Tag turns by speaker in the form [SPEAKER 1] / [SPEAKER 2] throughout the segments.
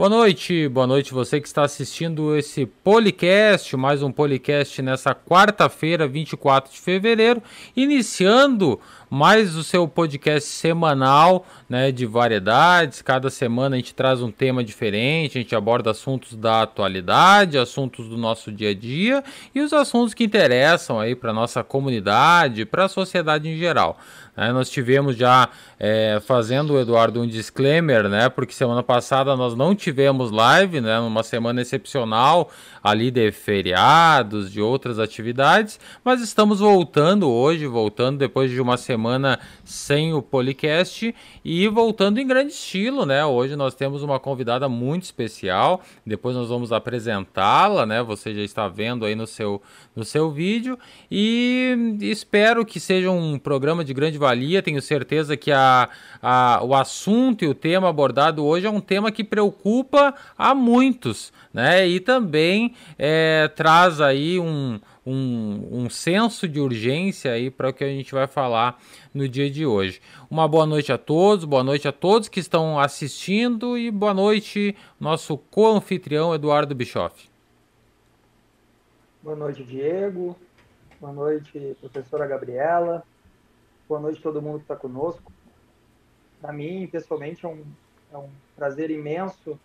[SPEAKER 1] Boa noite, boa noite você que está assistindo esse podcast, mais um podcast nessa quarta-feira, 24 de fevereiro, iniciando mais o seu podcast semanal, né, de variedades. Cada semana a gente traz um tema diferente, a gente aborda assuntos da atualidade, assuntos do nosso dia a dia e os assuntos que interessam aí para nossa comunidade, para a sociedade em geral. Né? Nós tivemos já é, fazendo, Eduardo, um disclaimer, né? Porque semana passada nós não tivemos live, né? Numa semana excepcional ali de feriados, de outras atividades, mas estamos voltando hoje, voltando depois de uma semana sem o podcast e voltando em grande estilo, né? Hoje nós temos uma convidada muito especial, depois nós vamos apresentá-la, né? Você já está vendo aí no seu, no seu vídeo e espero que seja um programa de grande valia. Tenho certeza que a, a, o assunto e o tema abordado hoje é um tema que preocupa a muitos, né? E também é, traz aí um, um, um senso de urgência aí para o que a gente vai falar no dia de hoje. Uma boa noite a todos, boa noite a todos que estão assistindo e boa noite nosso co-anfitrião Eduardo Bischoff.
[SPEAKER 2] Boa noite, Diego. Boa noite, professora Gabriela. Boa noite todo mundo que está conosco. Para mim, pessoalmente, é um, é um prazer imenso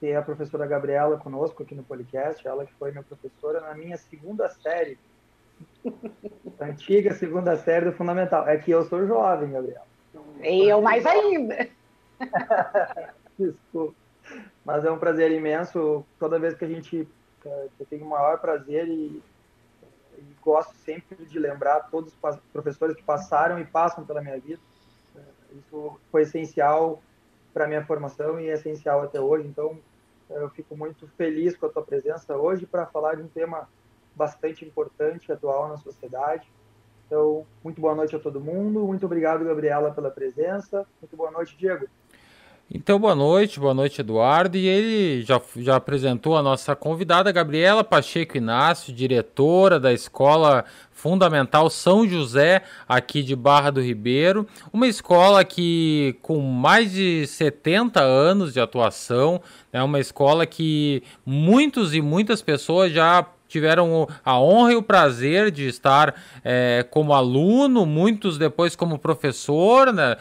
[SPEAKER 2] ter a professora Gabriela conosco aqui no podcast, ela que foi minha professora na minha segunda série. Antiga segunda série do Fundamental. É que eu sou jovem, Gabriela.
[SPEAKER 3] E eu mais ainda.
[SPEAKER 2] Desculpa. Mas é um prazer imenso. Toda vez que a gente eu tenho o maior prazer e, e, gosto sempre de lembrar todos os professores que passaram e passam pela minha vida. Isso foi essencial para minha formação e é essencial até hoje. Então, eu fico muito feliz com a tua presença hoje para falar de um tema bastante importante, atual na sociedade. Então, muito boa noite a todo mundo. Muito obrigado, Gabriela, pela presença. Muito boa noite, Diego.
[SPEAKER 1] Então, boa noite, boa noite, Eduardo. E ele já, já apresentou a nossa convidada, Gabriela Pacheco Inácio, diretora da Escola Fundamental São José, aqui de Barra do Ribeiro. Uma escola que, com mais de 70 anos de atuação, é uma escola que muitos e muitas pessoas já tiveram a honra e o prazer de estar é, como aluno, muitos depois como professor, né?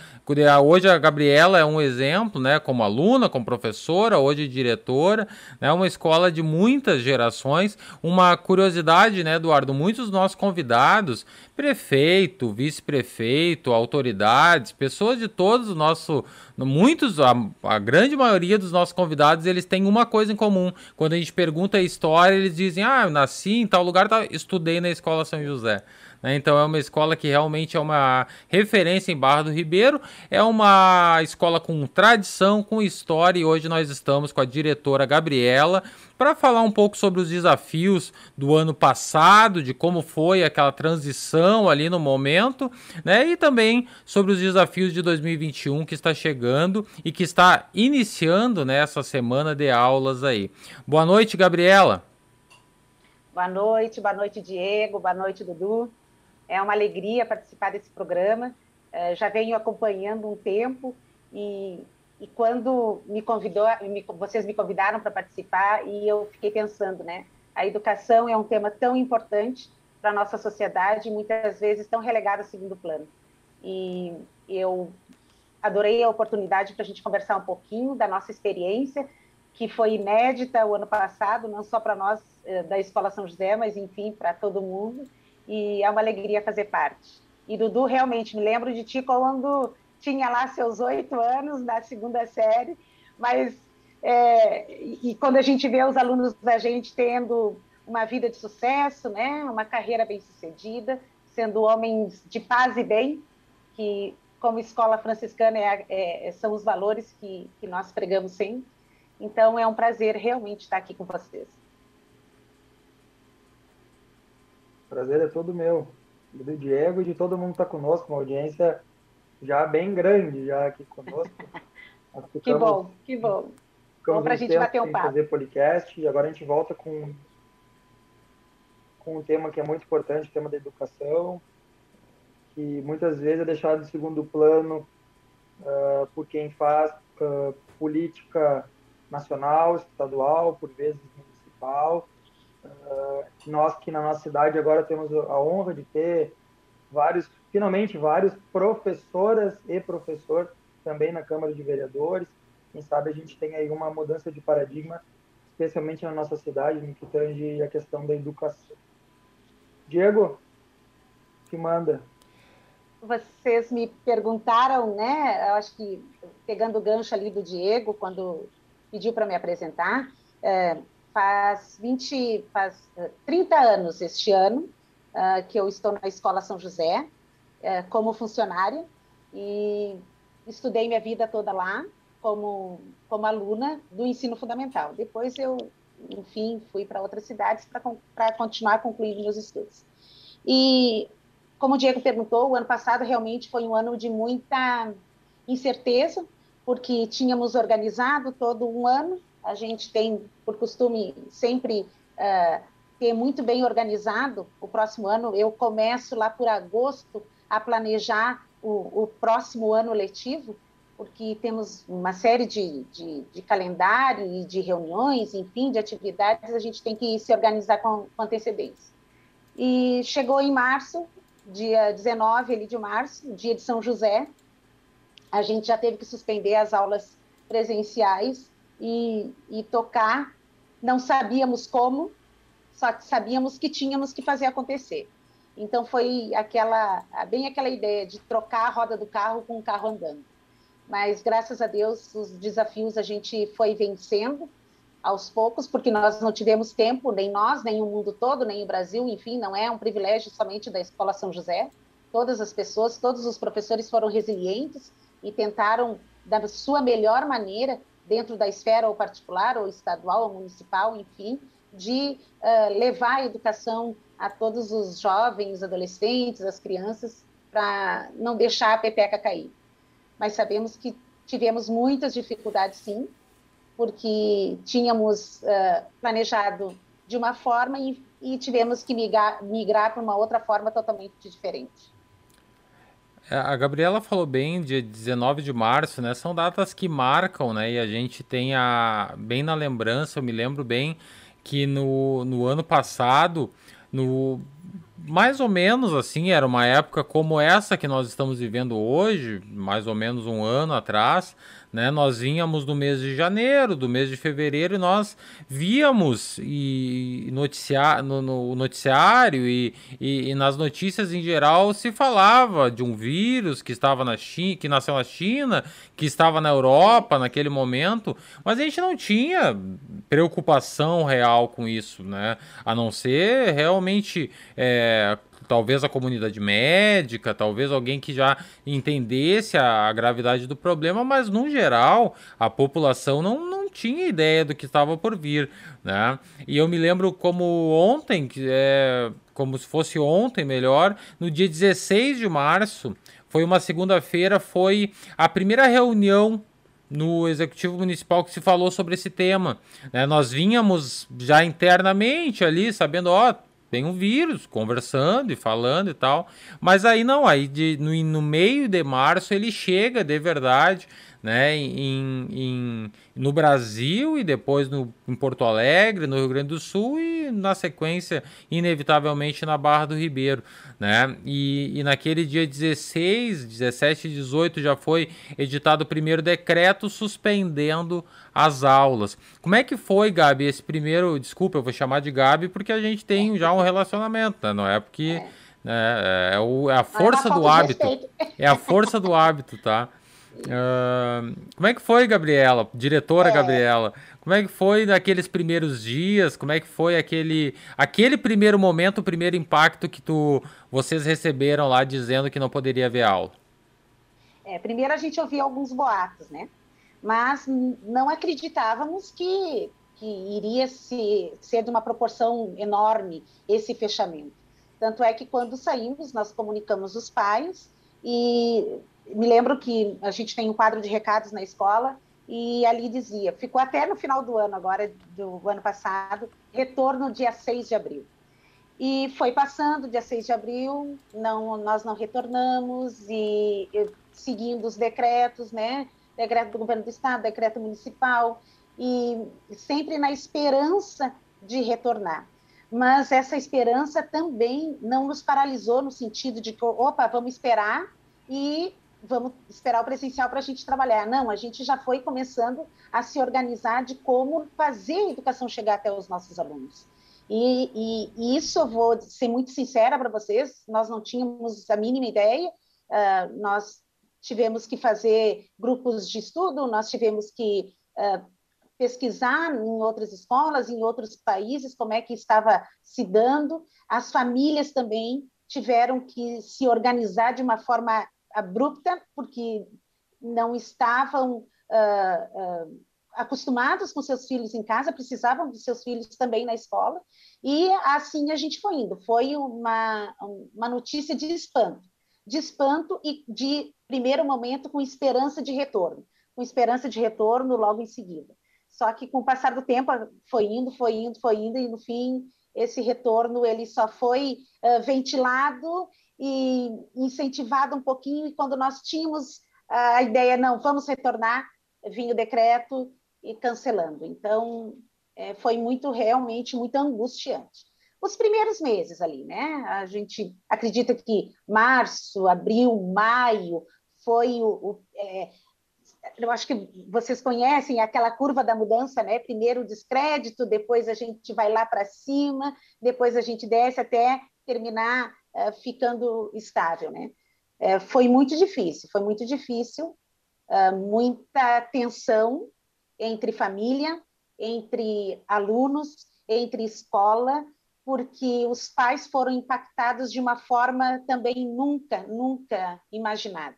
[SPEAKER 1] Hoje a Gabriela é um exemplo, né? Como aluna, como professora, hoje diretora, né? Uma escola de muitas gerações. Uma curiosidade, né, Eduardo? Muitos dos nossos convidados, prefeito, vice-prefeito, autoridades, pessoas de todos os nossos, muitos, a, a grande maioria dos nossos convidados, eles têm uma coisa em comum. Quando a gente pergunta a história, eles dizem: "Ah, nasci em tal lugar, tá, estudei na escola São José". Né? Então é uma escola que realmente é uma referência em Barra do Ribeiro, é uma escola com tradição, com história, e hoje nós estamos com a diretora Gabriela para falar um pouco sobre os desafios do ano passado, de como foi aquela transição ali no momento, né? E também sobre os desafios de 2021 que está chegando e que está iniciando nessa né, semana de aulas aí. Boa noite, Gabriela.
[SPEAKER 3] Boa noite, boa noite, Diego, boa noite, Dudu. É uma alegria participar desse programa. É, já venho acompanhando um tempo e, e quando me convidou, me, vocês me convidaram para participar e eu fiquei pensando, né? A educação é um tema tão importante para a nossa sociedade, muitas vezes tão relegado ao segundo plano. E eu adorei a oportunidade para a gente conversar um pouquinho da nossa experiência, que foi inédita o ano passado, não só para nós eh, da Escola São José, mas enfim, para todo mundo e é uma alegria fazer parte. E Dudu, realmente, me lembro de ti quando tinha lá seus oito anos na segunda série, mas é, e quando a gente vê os alunos da gente tendo uma vida de sucesso, né, uma carreira bem sucedida, sendo homens de paz e bem, que como escola franciscana é, é, são os valores que, que nós pregamos sempre. Então é um prazer realmente estar aqui com vocês.
[SPEAKER 2] prazer é todo meu. Do Diego e de todo mundo que está conosco, uma audiência já bem grande já aqui conosco.
[SPEAKER 3] Que bom, que bom. Bom para a gente bater um papo.
[SPEAKER 2] fazer podcast e agora a gente volta com, com um tema que é muito importante, o tema da educação, que muitas vezes é deixado em segundo plano uh, por quem faz uh, política nacional, estadual, por vezes municipal. Uh, nós que na nossa cidade agora temos a honra de ter vários, finalmente vários professoras e professor também na Câmara de Vereadores. Quem sabe a gente tem aí uma mudança de paradigma, especialmente na nossa cidade, no que tange a questão da educação. Diego, que manda.
[SPEAKER 3] Vocês me perguntaram, né? Eu acho que pegando o gancho ali do Diego, quando pediu para me apresentar, é, faz 20, faz 30 é, anos este ano uh, que eu estou na Escola São José uh, como funcionária e estudei minha vida toda lá como, como aluna do ensino fundamental. Depois eu, enfim, fui para outras cidades para continuar concluindo meus estudos. E, como o Diego perguntou, o ano passado realmente foi um ano de muita incerteza, porque tínhamos organizado todo um ano, a gente tem por costume sempre uh, ter muito bem organizado o próximo ano. Eu começo lá por agosto a planejar o, o próximo ano letivo, porque temos uma série de, de, de, calendário e de reuniões, enfim, de atividades, a gente tem que se organizar com, com antecedência. E chegou em março, dia 19 ali de março, dia de São José, a gente já teve que suspender as aulas presenciais e, e tocar. Não sabíamos como, só que sabíamos que tínhamos que fazer acontecer. Então foi aquela, bem aquela ideia de trocar a roda do carro com o carro andando. Mas graças a Deus os desafios a gente foi vencendo aos poucos, porque nós não tivemos tempo, nem nós, nem o mundo todo, nem o Brasil, enfim, não é um privilégio somente da Escola São José. Todas as pessoas, todos os professores foram resilientes e tentaram, da sua melhor maneira, dentro da esfera ou particular, ou estadual, ou municipal, enfim, de uh, levar a educação a todos os jovens, adolescentes, as crianças, para não deixar a pepeca cair. Mas sabemos que tivemos muitas dificuldades, sim, porque tínhamos uh, planejado de uma forma e, e tivemos que migrar, migrar para uma outra forma totalmente diferente.
[SPEAKER 1] É, a Gabriela falou bem, dia 19 de março, né? São datas que marcam, né? E a gente tem a, bem na lembrança, eu me lembro bem que no, no ano passado, no mais ou menos assim, era uma época como essa que nós estamos vivendo hoje, mais ou menos um ano atrás, né? Nós vínhamos do mês de janeiro, do mês de fevereiro, e nós víamos e noticiar, no, no noticiário e, e, e, nas notícias em geral se falava de um vírus que estava na China, que nasceu na China, que estava na Europa naquele momento, mas a gente não tinha preocupação real com isso, né? A não ser realmente é, talvez a comunidade médica, talvez alguém que já entendesse a, a, gravidade do problema, mas no geral a população não, não tinha ideia do que estava por vir, né? E eu me lembro como ontem, que é como se fosse ontem, melhor, no dia 16 de março, foi uma segunda-feira, foi a primeira reunião no executivo municipal que se falou sobre esse tema. Né? Nós vínhamos já internamente ali, sabendo, ó, tem um vírus, conversando e falando e tal. Mas aí não, aí de, no, no meio de março ele chega de verdade né, em, em, no Brasil e depois no, em Porto Alegre, no Rio Grande do Sul e na sequência, inevitavelmente, na Barra do Ribeiro. Né? E, e naquele dia 16, 17 e 18 já foi editado o primeiro decreto suspendendo as aulas. Como é que foi, Gabi, esse primeiro. Desculpa, eu vou chamar de Gabi porque a gente tem já um relacionamento, né? não é porque. É. Né, é, o, é a força do hábito. É a força do hábito, tá? Uh, como é que foi, Gabriela? Diretora é. Gabriela. Como é que foi naqueles primeiros dias? Como é que foi aquele aquele primeiro momento, o primeiro impacto que tu vocês receberam lá dizendo que não poderia haver aula?
[SPEAKER 3] É, primeiro a gente ouvia alguns boatos, né? Mas não acreditávamos que, que iria se, ser de uma proporção enorme esse fechamento. Tanto é que quando saímos, nós comunicamos os pais e me lembro que a gente tem um quadro de recados na escola e ali dizia, ficou até no final do ano agora, do ano passado, retorno dia 6 de abril. E foi passando, dia 6 de abril, não, nós não retornamos e, seguindo os decretos, né? Decreto do governo do estado, decreto municipal, e sempre na esperança de retornar. Mas essa esperança também não nos paralisou no sentido de que, opa, vamos esperar e vamos esperar o presencial para a gente trabalhar. Não, a gente já foi começando a se organizar de como fazer a educação chegar até os nossos alunos. E, e, e isso eu vou ser muito sincera para vocês, nós não tínhamos a mínima ideia, uh, nós tivemos que fazer grupos de estudo, nós tivemos que uh, pesquisar em outras escolas, em outros países, como é que estava se dando. As famílias também tiveram que se organizar de uma forma abrupta, porque não estavam uh, uh, acostumados com seus filhos em casa, precisavam de seus filhos também na escola, e assim a gente foi indo. Foi uma, uma notícia de espanto, de espanto e de primeiro momento com esperança de retorno, com esperança de retorno logo em seguida. Só que com o passar do tempo foi indo, foi indo, foi indo e no fim esse retorno ele só foi uh, ventilado e incentivado um pouquinho e quando nós tínhamos a ideia não vamos retornar vinha o decreto e cancelando. Então é, foi muito realmente muito angustiante. Os primeiros meses ali, né? A gente acredita que março, abril, maio foi o, o é, eu acho que vocês conhecem aquela curva da mudança, né? Primeiro o descrédito, depois a gente vai lá para cima, depois a gente desce até terminar uh, ficando estável, né? Uh, foi muito difícil, foi muito difícil, uh, muita tensão entre família, entre alunos, entre escola, porque os pais foram impactados de uma forma também nunca, nunca imaginada.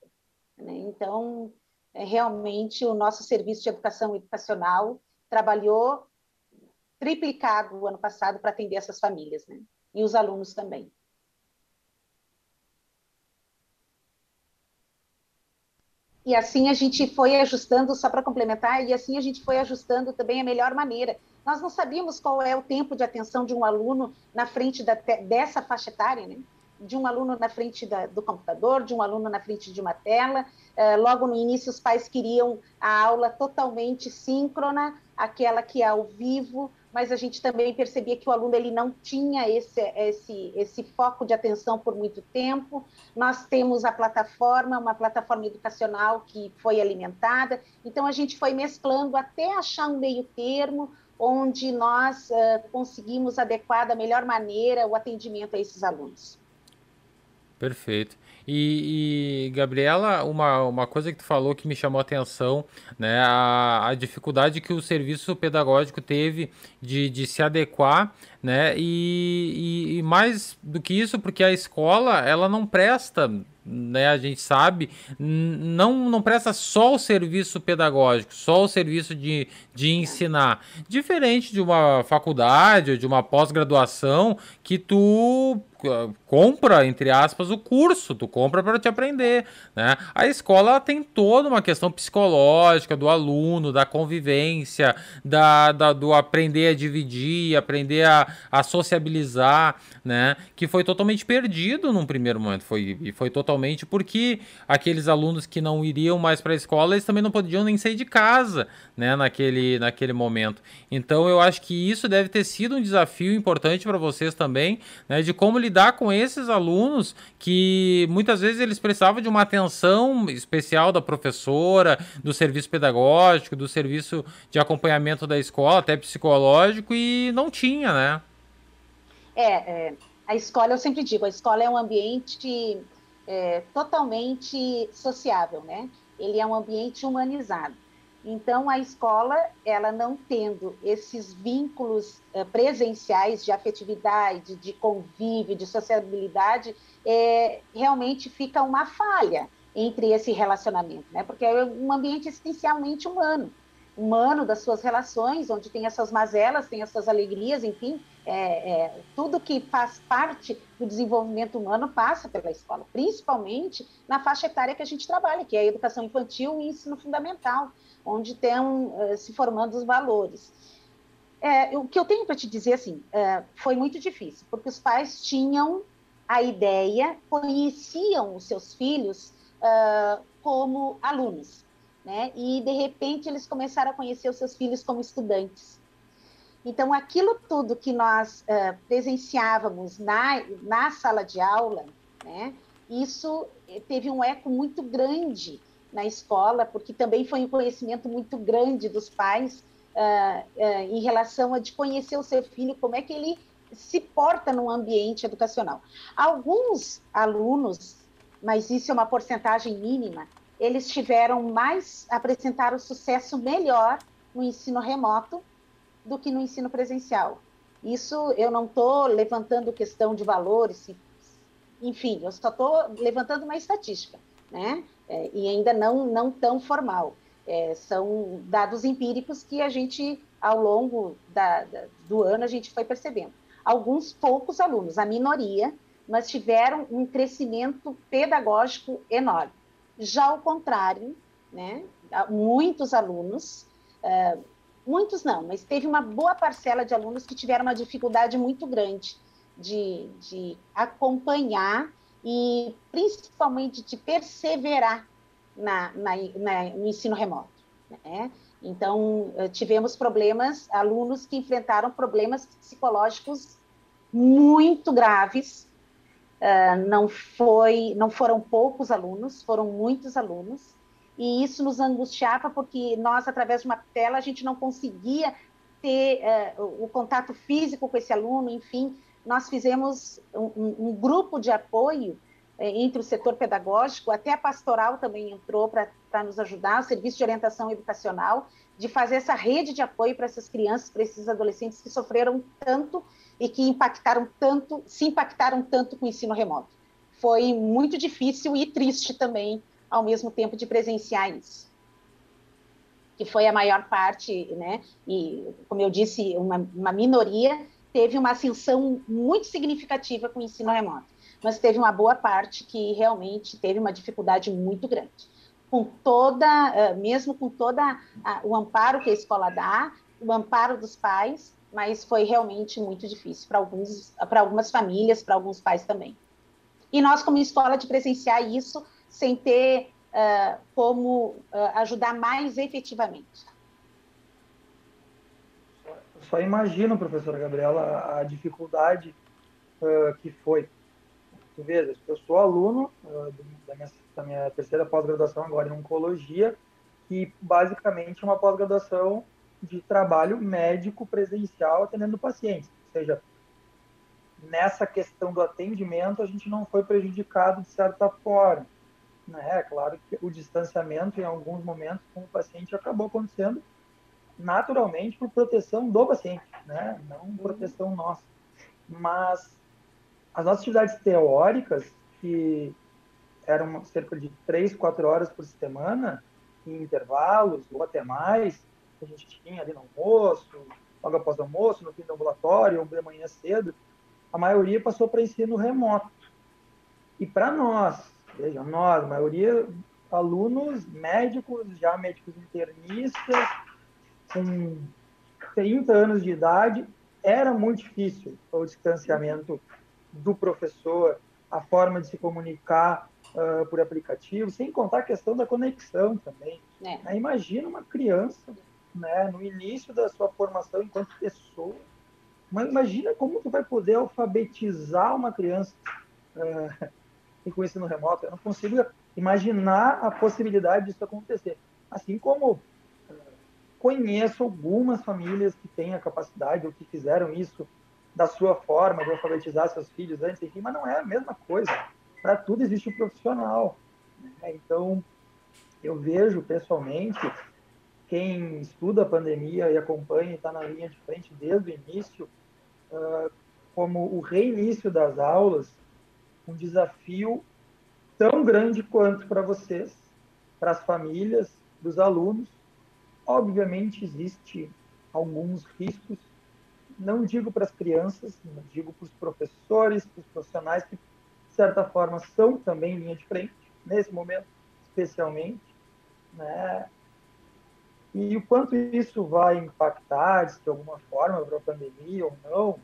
[SPEAKER 3] Né? Então, é, realmente o nosso serviço de educação educacional trabalhou triplicado o ano passado para atender essas famílias, né? E os alunos também. E assim a gente foi ajustando, só para complementar, e assim a gente foi ajustando também a melhor maneira. Nós não sabíamos qual é o tempo de atenção de um aluno na frente da, dessa faixa etária, né? de um aluno na frente da, do computador, de um aluno na frente de uma tela. Uh, logo no início, os pais queriam a aula totalmente síncrona, aquela que é ao vivo, mas a gente também percebia que o aluno ele não tinha esse, esse, esse foco de atenção por muito tempo. Nós temos a plataforma, uma plataforma educacional que foi alimentada, então a gente foi mesclando até achar um meio termo, onde nós uh, conseguimos adequar da melhor maneira o atendimento a esses alunos.
[SPEAKER 1] Perfeito. E, e, Gabriela, uma, uma coisa que tu falou que me chamou a atenção, né, a, a dificuldade que o serviço pedagógico teve de, de se adequar, né, e, e, e mais do que isso, porque a escola, ela não presta né, a gente sabe, não, não presta só o serviço pedagógico, só o serviço de, de ensinar. Diferente de uma faculdade ou de uma pós-graduação que tu compra, entre aspas, o curso, tu compra para te aprender, né? A escola tem toda uma questão psicológica do aluno, da convivência, da, da do aprender a dividir, aprender a, a sociabilizar, né? Que foi totalmente perdido num primeiro momento, foi, e foi totalmente porque aqueles alunos que não iriam mais para a escola, eles também não podiam nem sair de casa, né? Naquele, naquele momento. Então eu acho que isso deve ter sido um desafio importante para vocês também, né? De como lidar com esses alunos que muitas vezes eles precisavam de uma atenção especial da professora, do serviço pedagógico, do serviço de acompanhamento da escola, até psicológico, e não tinha, né?
[SPEAKER 3] É, é a escola, eu sempre digo, a escola é um ambiente é, totalmente sociável, né? Ele é um ambiente humanizado. Então, a escola, ela não tendo esses vínculos uh, presenciais de afetividade, de convívio, de sociabilidade, é, realmente fica uma falha entre esse relacionamento, né? Porque é um ambiente essencialmente humano, humano das suas relações, onde tem as suas mazelas, tem as suas alegrias, enfim, é, é, tudo que faz parte do desenvolvimento humano passa pela escola, principalmente na faixa etária que a gente trabalha, que é a educação infantil e ensino fundamental onde estão uh, se formando os valores. É, o que eu tenho para te dizer, assim, uh, foi muito difícil, porque os pais tinham a ideia, conheciam os seus filhos uh, como alunos. Né? E de repente eles começaram a conhecer os seus filhos como estudantes. Então, aquilo tudo que nós uh, presenciávamos na, na sala de aula, né, isso teve um eco muito grande na escola, porque também foi um conhecimento muito grande dos pais uh, uh, em relação a de conhecer o seu filho, como é que ele se porta num ambiente educacional. Alguns alunos, mas isso é uma porcentagem mínima, eles tiveram mais, apresentaram sucesso melhor no ensino remoto do que no ensino presencial. Isso eu não estou levantando questão de valores, enfim, eu só estou levantando uma estatística, né? É, e ainda não, não tão formal. É, são dados empíricos que a gente, ao longo da, da, do ano, a gente foi percebendo. Alguns poucos alunos, a minoria, mas tiveram um crescimento pedagógico enorme. Já ao contrário, né, muitos alunos, uh, muitos não, mas teve uma boa parcela de alunos que tiveram uma dificuldade muito grande de, de acompanhar e principalmente de perseverar na, na, na, no ensino remoto. Né? Então, eh, tivemos problemas, alunos que enfrentaram problemas psicológicos muito graves. Uh, não foi, não foram poucos alunos, foram muitos alunos, e isso nos angustiava porque nós, através de uma tela, a gente não conseguia ter uh, o contato físico com esse aluno, enfim, nós fizemos um, um grupo de apoio é, entre o setor pedagógico, até a pastoral também entrou para nos ajudar, o serviço de orientação educacional, de fazer essa rede de apoio para essas crianças, para esses adolescentes que sofreram tanto e que impactaram tanto, se impactaram tanto com o ensino remoto. Foi muito difícil e triste também, ao mesmo tempo, de presenciar isso. Que foi a maior parte, né? E, como eu disse, uma, uma minoria teve uma ascensão muito significativa com o ensino remoto, mas teve uma boa parte que realmente teve uma dificuldade muito grande. Com toda, eh, mesmo com toda o amparo que a escola dá, o amparo dos pais, mas foi realmente muito difícil para alguns, para algumas famílias, para alguns pais também. E nós, como escola, de presenciar isso sem ter uh, como uh, ajudar mais efetivamente
[SPEAKER 2] só imagino, professora Gabriela, a, dificuldade uh, que foi. Tu vês, eu sou aluno da, minha, da, minha, terceira pós-graduação agora em oncologia, que basicamente é uma pós-graduação de trabalho médico presencial atendendo pacientes. Ou seja, nessa questão do atendimento, a gente não foi prejudicado de certa forma. Né? É claro que o distanciamento, em alguns momentos, com o paciente acabou acontecendo, naturalmente por proteção do paciente, né? não proteção nossa. Mas as nossas atividades teóricas, que eram cerca de três, quatro horas por semana, em intervalos, ou até mais, a gente tinha ali no almoço, logo após o almoço, no fim do ambulatório, ou de manhã cedo, a maioria passou para ensino remoto. E para nós, veja, nós, a maioria alunos médicos, já médicos internistas, com 30 anos de idade, era muito difícil o distanciamento do professor, a forma de se comunicar uh, por aplicativo, sem contar a questão da conexão também. É. Imagina uma criança né, no início da sua formação enquanto pessoa, mas imagina como tu vai poder alfabetizar uma criança uh, com ensino remoto. Eu não consigo imaginar a possibilidade disso acontecer. Assim como conheço algumas famílias que têm a capacidade ou que fizeram isso da sua forma de alfabetizar seus filhos antes, enfim, mas não é a mesma coisa. Para tudo existe um profissional. Né? Então, eu vejo pessoalmente quem estuda a pandemia e acompanha e está na linha de frente desde o início, uh, como o reinício das aulas, um desafio tão grande quanto para vocês, para as famílias, dos alunos, Obviamente, existe alguns riscos, não digo para as crianças, não digo para os professores, para os profissionais que, de certa forma, são também linha de frente, nesse momento, especialmente, né? E o quanto isso vai impactar, de alguma forma, para a pandemia ou não,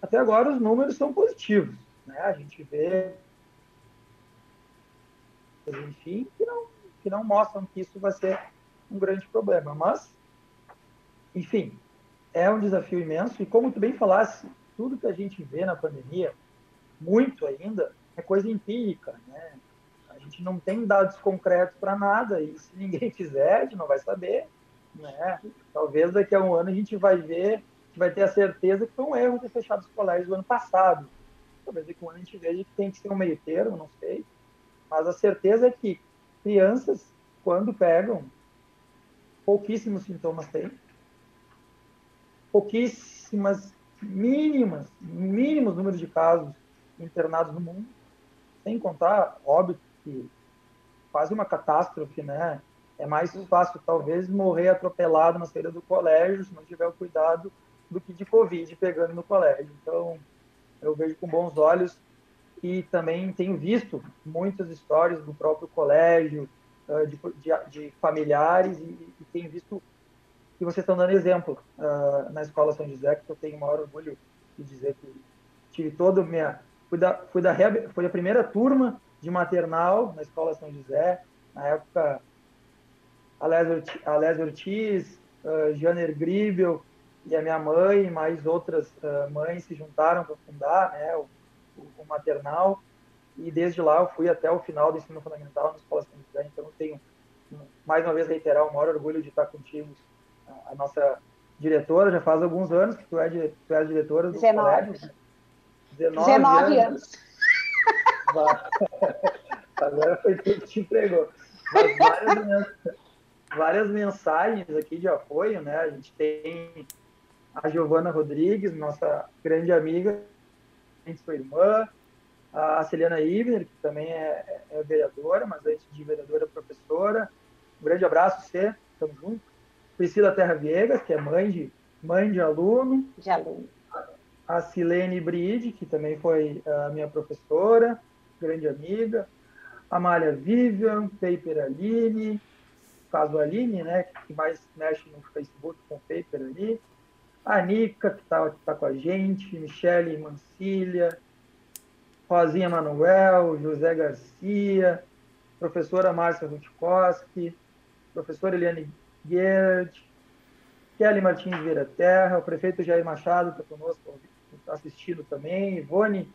[SPEAKER 2] até agora os números são positivos. Né? A gente vê, enfim, que não, que não mostram que isso vai ser um grande problema. Mas, enfim, é um desafio imenso e como tu bem falasse, tudo que a gente vê na pandemia, muito ainda, é coisa empírica, né? Gente não tem dados concretos para nada e se ninguém fizer, a gente não vai saber, né? Talvez daqui a um ano a gente vai ver, vai ter a certeza que foi um erro ter fechado os colégios no ano passado. Talvez daqui a um ano a gente veja que tem que ser um meio termo, não sei. Mas a certeza é que crianças, quando pegam, pouquíssimos sintomas têm, pouquíssimas, mínimas, mínimos números de casos internados no mundo, sem contar, óbito, que quase uma catástrofe, né? É mais fácil, talvez, morrer atropelado na saída do colégio, se não tiver o cuidado, do que de Covid pegando no colégio. Então, eu vejo com bons olhos e também tenho visto muitas histórias do próprio colégio, de, de, de familiares, e, e tenho visto que vocês estão dando exemplo uh, na Escola São José, que eu tenho o maior orgulho de dizer que tive toda a minha... Fui da, fui da foi a primeira turma de maternal na Escola São José, na época Alésio Ortiz, uh, Janer Gribel e a minha mãe, mais outras uh, mães se juntaram para fundar né, o, o, maternal, e desde lá eu fui até o final do ensino fundamental na Escola São José, então eu tenho, mais uma vez, reiterar o maior orgulho de estar contigo a nossa diretora, já faz alguns anos que tu é, tu é diretora do
[SPEAKER 3] 19. colégio. 19, 19 anos.
[SPEAKER 2] anos. Agora foi tu que te entregou. Mas várias, várias mensagens aqui de apoio, né? A gente tem a Giovana Rodrigues, nossa grande amiga, sua irmã, a Celiana Ivner, que também é, é vereadora, mas antes de vereadora, professora. Um grande abraço, você, estamos juntos. Priscila Terra Viegas, que é mãe de, mãe de aluno.
[SPEAKER 3] De aluno.
[SPEAKER 2] A Silene Bride, que também foi a minha professora, grande amiga. A Malha Vivian, Paper Aline, caso Aline, né, que mais mexe no Facebook com Paper ali. A Nica, que está tá com a gente, Michele Mancilha, Rosinha Manuel, José Garcia, professora Márcia Rutkowski, professora Eliane Gerd, Kelly Martins Vieira Terra, o prefeito Jair Machado está conosco tá assistindo também, Ivone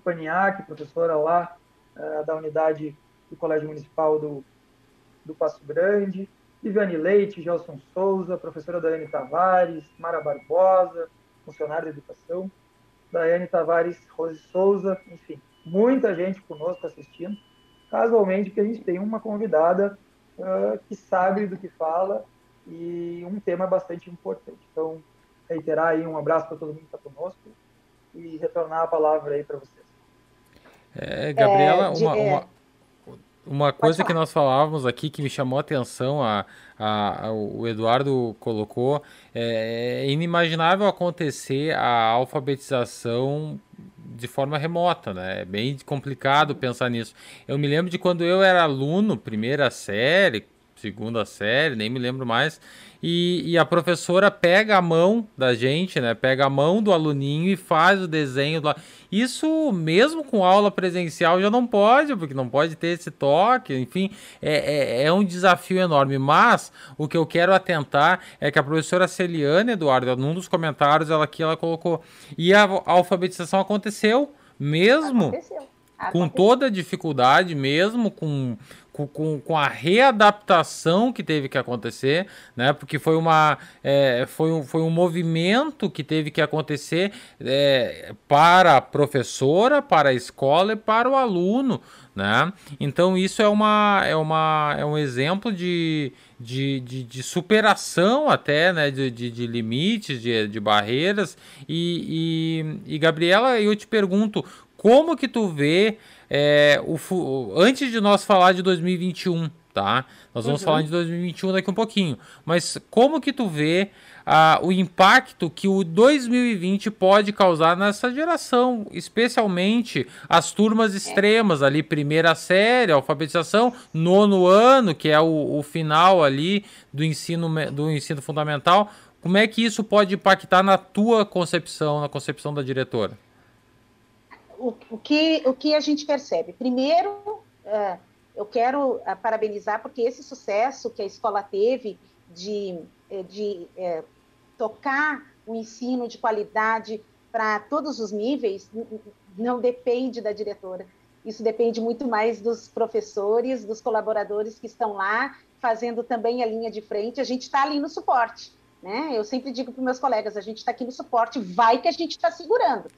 [SPEAKER 2] Paniak, professora lá uh, da unidade do Colégio Municipal do, do Passo Grande, Viviane Leite, Gelson Souza, professora Daiane Tavares, Mara Barbosa, funcionária de educação, Daiane Tavares, Rose Souza, enfim, muita gente conosco assistindo. Casualmente, que a gente tem uma convidada uh, que sabe do que fala e um tema bastante importante. Então, reiterar aí um abraço para todo mundo que está conosco e retornar a palavra aí para vocês.
[SPEAKER 1] É, Gabriela, é, de, uma, uma, uma coisa que nós falávamos aqui que me chamou a atenção, a, a, a o Eduardo colocou, é, é inimaginável acontecer a alfabetização de forma remota, né? É bem complicado pensar nisso. Eu me lembro de quando eu era aluno, primeira série, segunda série, nem me lembro mais, e, e, a professora pega a mão da gente, né? Pega a mão do aluninho e faz o desenho. Do... Isso mesmo com aula presencial já não pode, porque não pode ter esse toque. Enfim, é, é, é um desafio enorme. Mas o que eu quero atentar é que a professora Celiane, Eduardo, num dos comentários ela aqui ela colocou e a alfabetização aconteceu mesmo. Aconteceu. Com toda a dificuldade, mesmo com com, com, a readaptação que teve que acontecer, né? Porque foi uma é, foi, um, foi um movimento que teve que acontecer é, para a professora, para a escola e para o aluno, né? Então isso é uma é uma é um exemplo de, de, de, de superação até, né? De, de, de limites, de, de barreiras e, e, e Gabriela, eu te pergunto como que tu vê é, o, antes de nós falar de 2021, tá? Nós vamos uhum. falar de 2021 daqui um pouquinho. Mas como que tu vê ah, o impacto que o 2020 pode causar nessa geração, especialmente as turmas extremas ali, primeira série, alfabetização, nono ano, que é o, o final ali do ensino, do ensino fundamental. Como é que isso pode impactar na tua concepção, na concepção da diretora?
[SPEAKER 3] O, o, que, o que a gente percebe? Primeiro, é, eu quero uh, parabenizar porque esse sucesso que a escola teve de, eh, de é, tocar o ensino de qualidade para todos os níveis não depende da diretora. Isso depende muito mais dos professores, dos colaboradores que estão lá fazendo também a linha de frente. A gente está ali no suporte, né? Eu sempre digo para meus colegas, a gente está aqui no suporte, vai que a gente está segurando.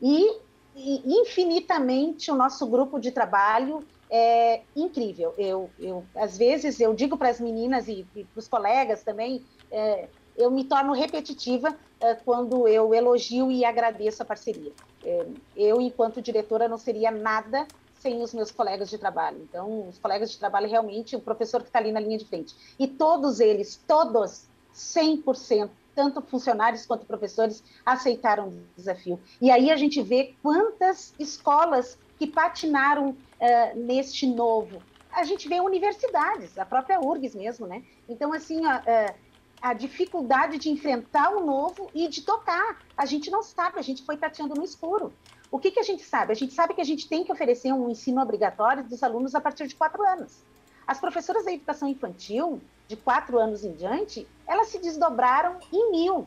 [SPEAKER 3] E, infinitamente o nosso grupo de trabalho é incrível. Eu, eu às vezes eu digo para as meninas e, e para os colegas também, é, eu me torno repetitiva é, quando eu elogio e agradeço a parceria. É, eu, enquanto diretora, não seria nada sem os meus colegas de trabalho. Então, os colegas de trabalho, realmente, o professor que está ali na linha de frente. E todos eles, todos, 100%, tanto funcionários quanto professores, aceitaram o desafio. E aí a gente vê quantas escolas que patinaram uh, neste novo. A gente vê universidades, a própria URGS mesmo, né? Então, assim, uh, a dificuldade de enfrentar o novo e de tocar. A gente não sabe, a gente foi tateando no escuro. O que, que a gente sabe? A gente sabe que a gente tem que oferecer um ensino obrigatório dos alunos a partir de quatro anos. As professoras da educação infantil, de quatro anos em diante, elas se desdobraram em mil.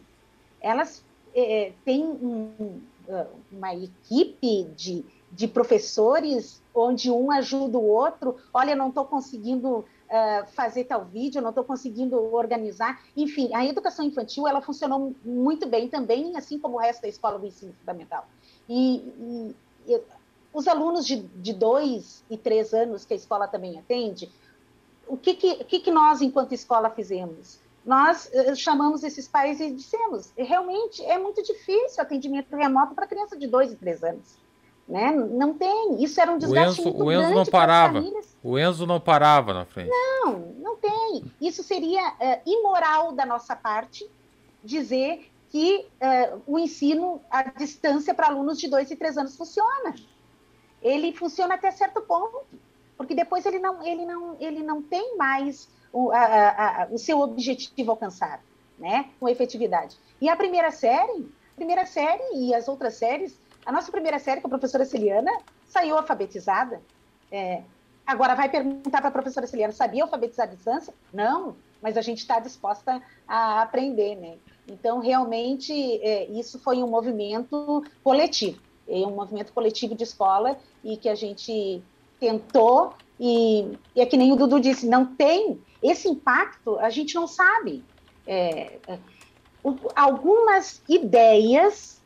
[SPEAKER 3] Elas é, têm um, uma equipe de, de professores onde um ajuda o outro. Olha, não estou conseguindo uh, fazer tal vídeo, não estou conseguindo organizar. Enfim, a educação infantil ela funcionou muito bem também, assim como o resto da escola do ensino fundamental. E, e, e os alunos de, de dois e três anos que a escola também atende, o que, que, que, nós, enquanto escola, fizemos? Nós uh, chamamos esses pais e dissemos: realmente é muito difícil atendimento remoto para criança de dois e três anos. Né? Não tem. Isso era um desgaste
[SPEAKER 1] o Enzo, o Enzo não parava. O Enzo não parava na frente.
[SPEAKER 3] Não, não tem. Isso seria uh, imoral da nossa parte dizer que uh, o ensino à distância para alunos de dois e três anos funciona. Ele funciona até certo ponto, porque depois ele não, ele não, ele não tem mais o, a, a, a, o seu objetivo alcançado, né, com efetividade. E a primeira série, primeira série e as outras séries a nossa primeira série, com a professora Celiana, saiu alfabetizada. É, agora vai perguntar para a professora Celiana, sabia alfabetizar à distância? Não, mas a gente está disposta a aprender, né? Então, realmente, é, isso foi um movimento coletivo, é um movimento coletivo de escola e que a gente tentou e, e é que nem o Dudu disse, não tem esse impacto, a gente não sabe. É, algumas ideias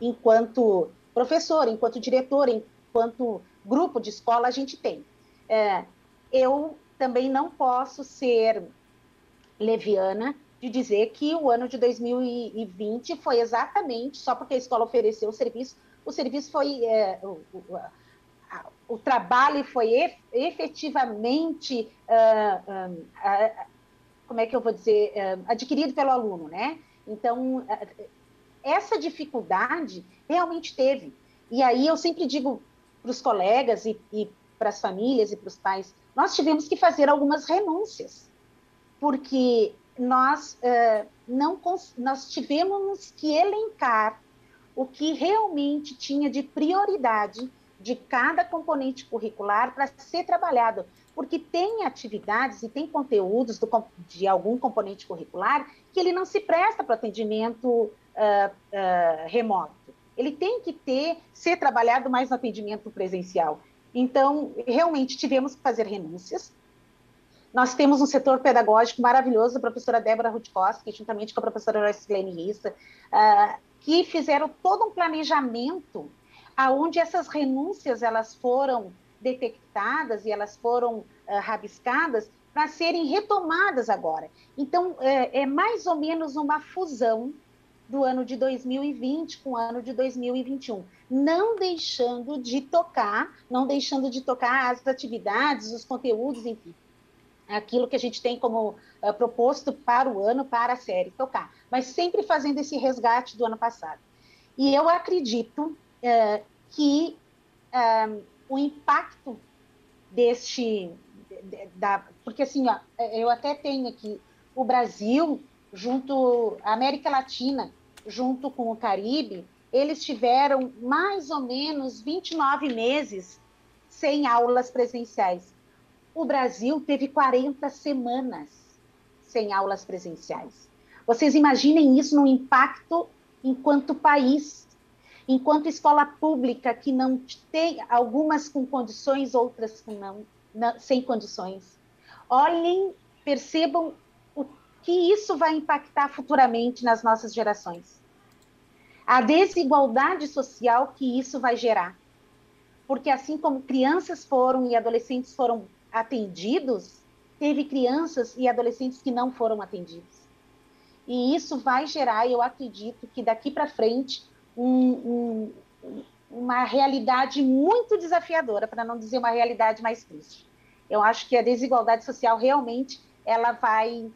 [SPEAKER 3] enquanto professor, enquanto diretor, enquanto grupo de escola, a gente tem. É, eu também não posso ser leviana de dizer que o ano de 2020 foi exatamente só porque a escola ofereceu o serviço, o serviço foi é, o, trabalho foi efetivamente uh, uh, como é que eu vou dizer uh, adquirido pelo aluno, né? Então essa dificuldade realmente teve. E aí eu sempre digo para os colegas e, e para as famílias e para os pais, nós tivemos que fazer algumas renúncias, porque nós, uh, não, nós tivemos que elencar o que realmente tinha de prioridade de cada componente curricular para ser trabalhado, porque tem atividades e tem conteúdos do, de algum componente curricular que ele não se presta para atendimento uh, uh, remoto. Ele tem que ter, ser trabalhado mais no atendimento presencial. Então, realmente tivemos que fazer renúncias. Nós temos um setor pedagógico maravilhoso, a professora Débora Rutkowski, juntamente com a professora Joyce Glenn Rissa, uh, que fizeram todo um planejamento aonde essas renúncias elas foram detectadas e elas foram uh, rabiscadas para serem retomadas agora. Então, é, é mais ou menos uma fusão do ano de 2020 com o ano de 2021, não deixando de tocar, não deixando de tocar as atividades, os conteúdos, enfim, aquilo que a gente tem como uh, proposto para o ano, para a série tocar, mas sempre fazendo esse resgate do ano passado. E eu acredito que o impacto deste, da, porque assim, ó, eu até tenho aqui o Brasil junto à América Latina, junto com o Caribe, eles tiveram mais ou menos 29 meses sem aulas presenciais. o Brasil teve 40 semanas sem aulas presenciais. Vocês imaginem isso no impacto enquanto país, enquanto escola pública que não tem algumas com condições, outras com não, não, sem condições. Olhem, percebam o que isso vai impactar futuramente nas nossas gerações. A desigualdade social que isso vai gerar. Porque assim como crianças foram e adolescentes foram atendidos, teve crianças e adolescentes que não foram atendidos. E isso vai gerar, eu acredito, que daqui para frente, um, um, uma realidade muito desafiadora, para não dizer uma realidade mais triste. Eu acho que a desigualdade social realmente ela vai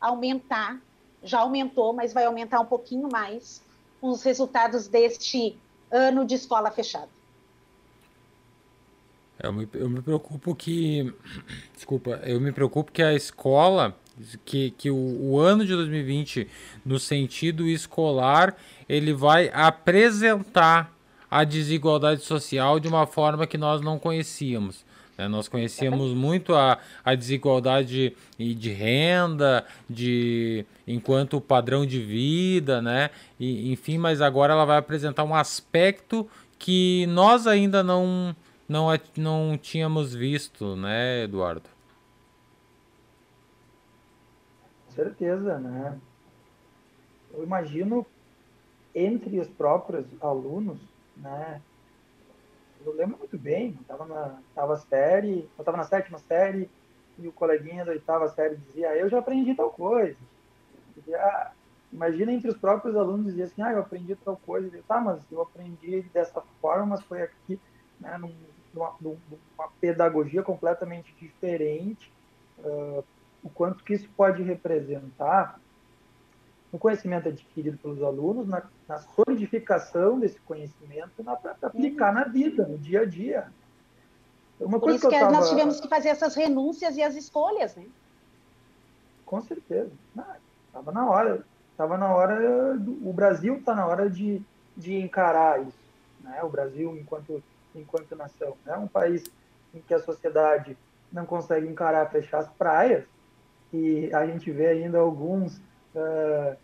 [SPEAKER 3] aumentar, já aumentou, mas vai aumentar um pouquinho mais com os resultados deste ano de escola fechada.
[SPEAKER 1] Eu me, eu me preocupo que. Desculpa, eu me preocupo que a escola, que, que o, o ano de 2020, no sentido escolar, ele vai apresentar a desigualdade social de uma forma que nós não conhecíamos. Né? Nós conhecíamos muito a, a desigualdade de renda, de enquanto padrão de vida, né? E, enfim, mas agora ela vai apresentar um aspecto que nós ainda não não, não tínhamos visto, né, Eduardo?
[SPEAKER 2] Com certeza, né? Eu imagino entre os próprios alunos, né? Eu lembro muito bem, estava na tava série, eu estava na sétima série e o coleguinha da oitava série dizia, eu já aprendi tal coisa. Dizia, ah, imagina entre os próprios alunos dizia assim, ah, eu aprendi tal coisa. Eu, tá, mas eu aprendi dessa forma, mas foi aqui, né, num numa, numa pedagogia completamente diferente, uh, o quanto que isso pode representar no conhecimento adquirido pelos alunos, na, na solidificação desse conhecimento para aplicar uhum. na vida, no dia a dia.
[SPEAKER 3] Uma Por isso que, que tava... nós tivemos que fazer essas renúncias e as escolhas, né?
[SPEAKER 2] Com certeza. Estava na hora. Estava na hora. Do, o Brasil está na hora de, de encarar isso. Né? O Brasil, enquanto enquanto nação. É um país em que a sociedade não consegue encarar fechar as praias e a gente vê ainda alguns uh,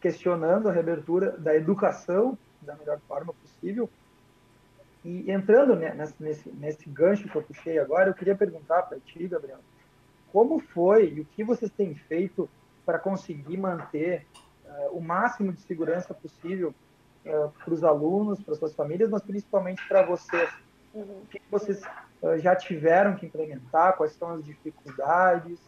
[SPEAKER 2] questionando a reabertura da educação da melhor forma possível. E entrando nesse, nesse, nesse gancho que eu puxei agora, eu queria perguntar para ti, Gabriel, como foi e o que vocês têm feito para conseguir manter uh, o máximo de segurança possível uh, para os alunos, para suas famílias, mas principalmente para vocês. Uhum. O que vocês uh, já tiveram que implementar? Quais são as dificuldades?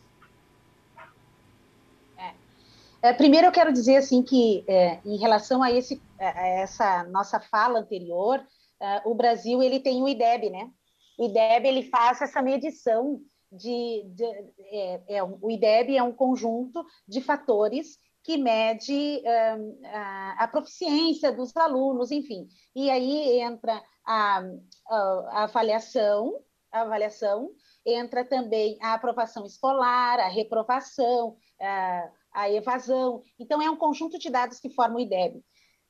[SPEAKER 3] É. É, primeiro eu quero dizer assim que é, em relação a, esse, a essa nossa fala anterior, uh, o Brasil ele tem o IDEB, né? O IDEB ele faz essa medição de, de é, é, o IDEB é um conjunto de fatores que mede um, a, a, proficiência dos alunos, enfim. E aí entra a, a, a avaliação, a avaliação, entra também a aprovação escolar, a reprovação, a evasão. Então, é um conjunto de dados que forma o IDEB.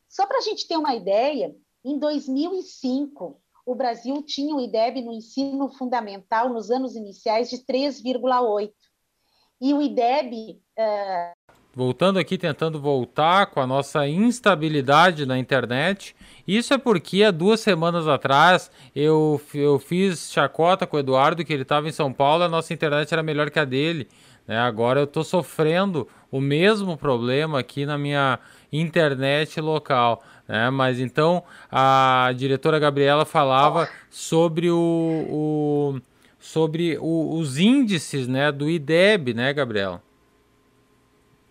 [SPEAKER 3] Só para a gente ter uma ideia, em 2005, o Brasil tinha o IDEB no ensino fundamental, nos anos iniciais, de 3,8. E o IDEB, uh,
[SPEAKER 1] Voltando aqui, tentando voltar com a nossa instabilidade na internet. Isso é porque há duas semanas atrás eu, eu fiz chacota com o Eduardo, que ele estava em São Paulo, a nossa internet era melhor que a dele. Né? Agora eu estou sofrendo o mesmo problema aqui na minha internet local. Né? Mas então a diretora Gabriela falava sobre o, o sobre o, os índices né, do IDEB, né, Gabriela?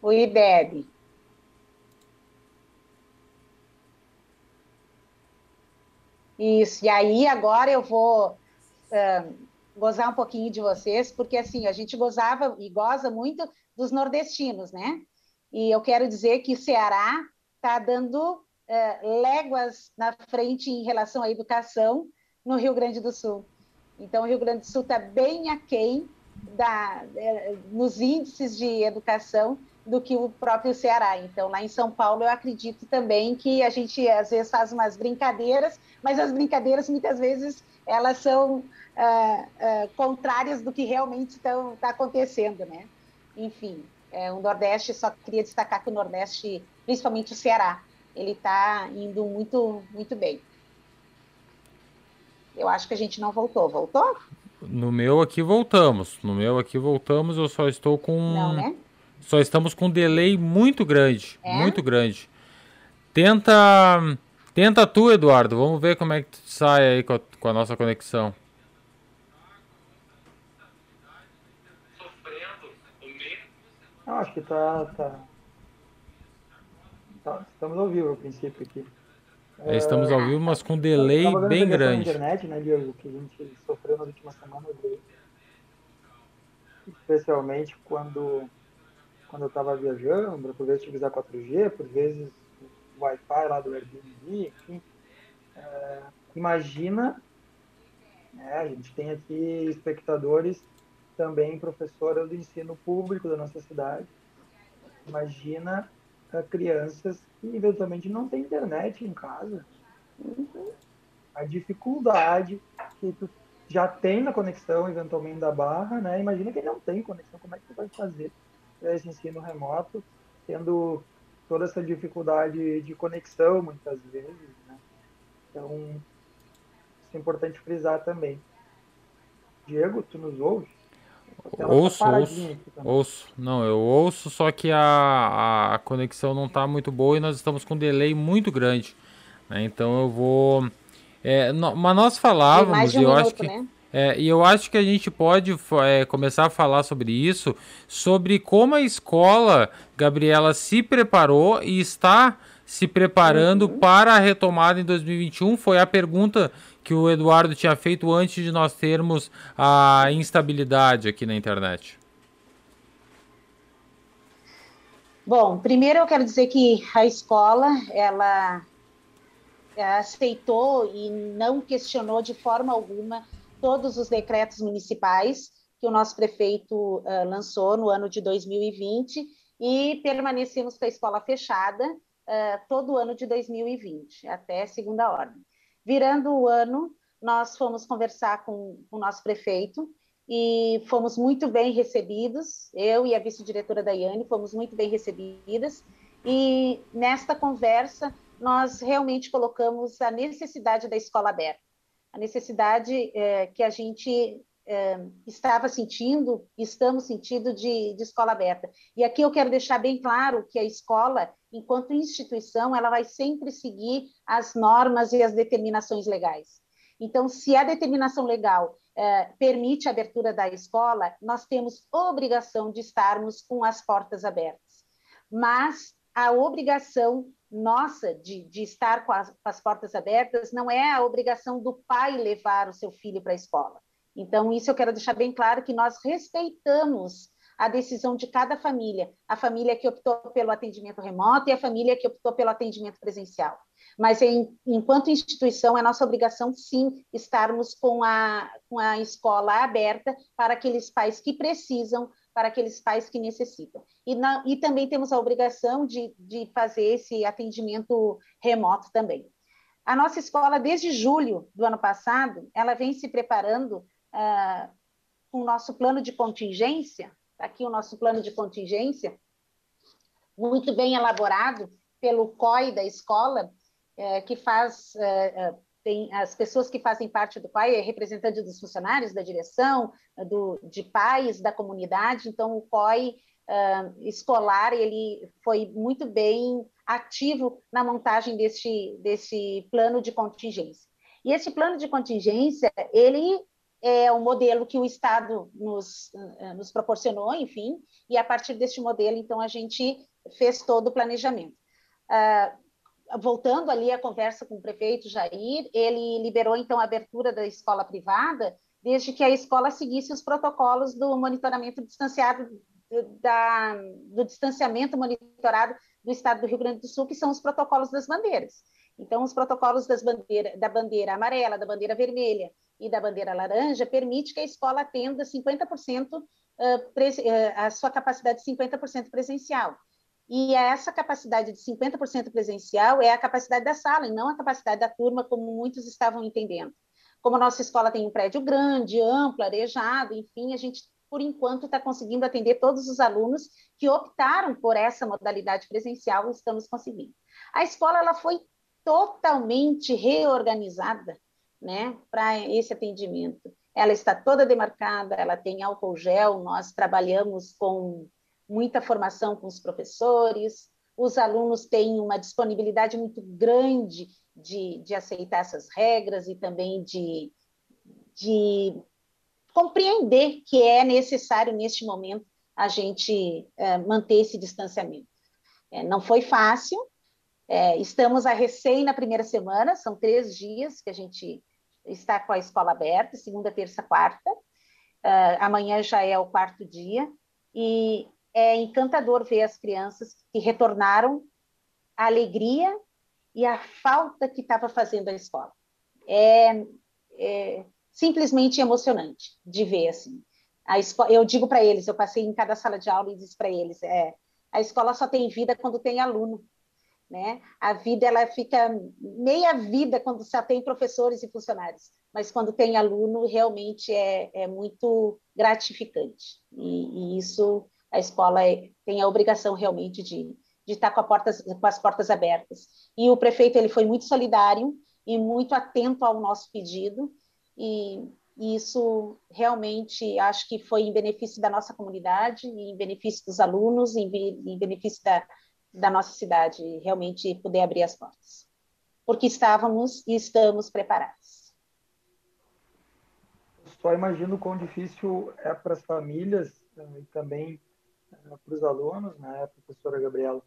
[SPEAKER 3] o IDEB. Isso, e aí agora eu vou uh, gozar um pouquinho de vocês, porque assim, a gente gozava e goza muito dos nordestinos, né? E eu quero dizer que Ceará está dando uh, léguas na frente em relação à educação no Rio Grande do Sul. Então, o Rio Grande do Sul está bem aquém da, uh, nos índices de educação do que o próprio Ceará. Então, lá em São Paulo, eu acredito também que a gente às vezes faz umas brincadeiras, mas as brincadeiras muitas vezes elas são uh, uh, contrárias do que realmente está acontecendo, né? Enfim, é, o Nordeste, só queria destacar que o Nordeste, principalmente o Ceará, ele está indo muito, muito bem. Eu acho que a gente não voltou. Voltou?
[SPEAKER 1] No meu aqui voltamos. No meu aqui voltamos, eu só estou com.
[SPEAKER 3] Não, né?
[SPEAKER 1] Só estamos com um delay muito grande. É? Muito grande. Tenta. Tenta tu, Eduardo. Vamos ver como é que tu sai aí com a, com a nossa conexão.
[SPEAKER 2] Não, acho que tá, tá, tá. Estamos ao vivo a princípio aqui.
[SPEAKER 1] É, estamos ao vivo, mas com delay bem grande.
[SPEAKER 2] internet, né, Diego, que a gente sofreu nas últimas semanas. Especialmente quando, quando eu estava viajando, por vezes utilizar 4G, por vezes o Wi-Fi lá do Airbnb, enfim. É, imagina, né, a gente tem aqui espectadores também professoras do ensino público da nossa cidade. Imagina uh, crianças que eventualmente não têm internet em casa. A dificuldade que tu já tem na conexão, eventualmente, da barra, né? Imagina que não tem conexão, como é que tu vai fazer esse ensino remoto, tendo toda essa dificuldade de conexão, muitas vezes, né? Então, isso é importante frisar também. Diego, tu nos ouve?
[SPEAKER 1] Ouço, ouço, ouço. Não, eu ouço, só que a, a conexão não está muito boa e nós estamos com um delay muito grande. Né? Então eu vou. É, no, mas nós falávamos, um eu minuto, acho que. Né? É, e eu acho que a gente pode é, começar a falar sobre isso, sobre como a escola, Gabriela, se preparou e está se preparando uhum. para a retomada em 2021. Foi a pergunta que o Eduardo tinha feito antes de nós termos a instabilidade aqui na internet?
[SPEAKER 3] Bom, primeiro eu quero dizer que a escola, ela aceitou e não questionou de forma alguma todos os decretos municipais que o nosso prefeito uh, lançou no ano de 2020 e permanecemos com a escola fechada uh, todo o ano de 2020, até segunda ordem. Virando o ano, nós fomos conversar com o nosso prefeito e fomos muito bem recebidos. Eu e a vice-diretora Daiane fomos muito bem recebidas. E nesta conversa, nós realmente colocamos a necessidade da escola aberta, a necessidade é, que a gente é, estava sentindo, estamos sentindo de, de escola aberta. E aqui eu quero deixar bem claro que a escola enquanto instituição, ela vai sempre seguir as normas e as determinações legais. Então, se a determinação legal eh, permite a abertura da escola, nós temos obrigação de estarmos com as portas abertas. Mas a obrigação nossa de, de estar com as, com as portas abertas não é a obrigação do pai levar o seu filho para a escola. Então, isso eu quero deixar bem claro que nós respeitamos a decisão de cada família, a família que optou pelo atendimento remoto e a família que optou pelo atendimento presencial. Mas, em, enquanto instituição, é nossa obrigação, sim, estarmos com a, com a escola aberta para aqueles pais que precisam, para aqueles pais que necessitam. E, na, e também temos a obrigação de, de fazer esse atendimento remoto também. A nossa escola, desde julho do ano passado, ela vem se preparando uh, o nosso plano de contingência Tá aqui o nosso plano de contingência, muito bem elaborado pelo COI da escola, é, que faz, é tem as pessoas que fazem parte do COI, é representante dos funcionários, da direção, do, de pais, da comunidade, então o COI é, escolar, ele foi muito bem ativo na montagem desse, desse plano de contingência. E esse plano de contingência, ele é o modelo que o Estado nos, eh, nos proporcionou, enfim, e a partir deste modelo, então, a gente fez todo o planejamento. Uh, voltando ali à conversa com o prefeito Jair, ele liberou, então, a abertura da escola privada, desde que a escola seguisse os protocolos do monitoramento distanciado, da, do distanciamento monitorado do Estado do Rio Grande do Sul, que são os protocolos das bandeiras. Então, os protocolos bandeira, da bandeira amarela, da bandeira vermelha, e da bandeira laranja permite que a escola atenda 50% a sua capacidade de 50% presencial. E essa capacidade de 50% presencial é a capacidade da sala, e não a capacidade da turma, como muitos estavam entendendo. Como a nossa escola tem um prédio grande, amplo, arejado, enfim, a gente, por enquanto, está conseguindo atender todos os alunos que optaram por essa modalidade presencial, estamos conseguindo. A escola ela foi totalmente reorganizada né, para esse atendimento. Ela está toda demarcada, ela tem álcool gel, nós trabalhamos com muita formação com os professores, os alunos têm uma disponibilidade muito grande de, de aceitar essas regras e também de, de compreender que é necessário, neste momento, a gente é, manter esse distanciamento. É, não foi fácil, é, estamos a recém na primeira semana, são três dias que a gente está com a escola aberta, segunda, terça, quarta. Uh, amanhã já é o quarto dia. E é encantador ver as crianças que retornaram a alegria e a falta que estava fazendo a escola. É, é, simplesmente emocionante de ver assim. A escola, eu digo para eles, eu passei em cada sala de aula e disse para eles, é, a escola só tem vida quando tem aluno. Né? A vida ela fica meia vida quando só tem professores e funcionários, mas quando tem aluno realmente é, é muito gratificante. E, e isso a escola é, tem a obrigação realmente de, de estar com, portas, com as portas abertas. E o prefeito ele foi muito solidário e muito atento ao nosso pedido e, e isso realmente acho que foi em benefício da nossa comunidade, em benefício dos alunos, em, em benefício da, da nossa cidade realmente poder abrir as portas, porque estávamos e estamos preparados.
[SPEAKER 2] Só imagino quão difícil é para as famílias eh, e também eh, para os alunos, né, professora Gabriela,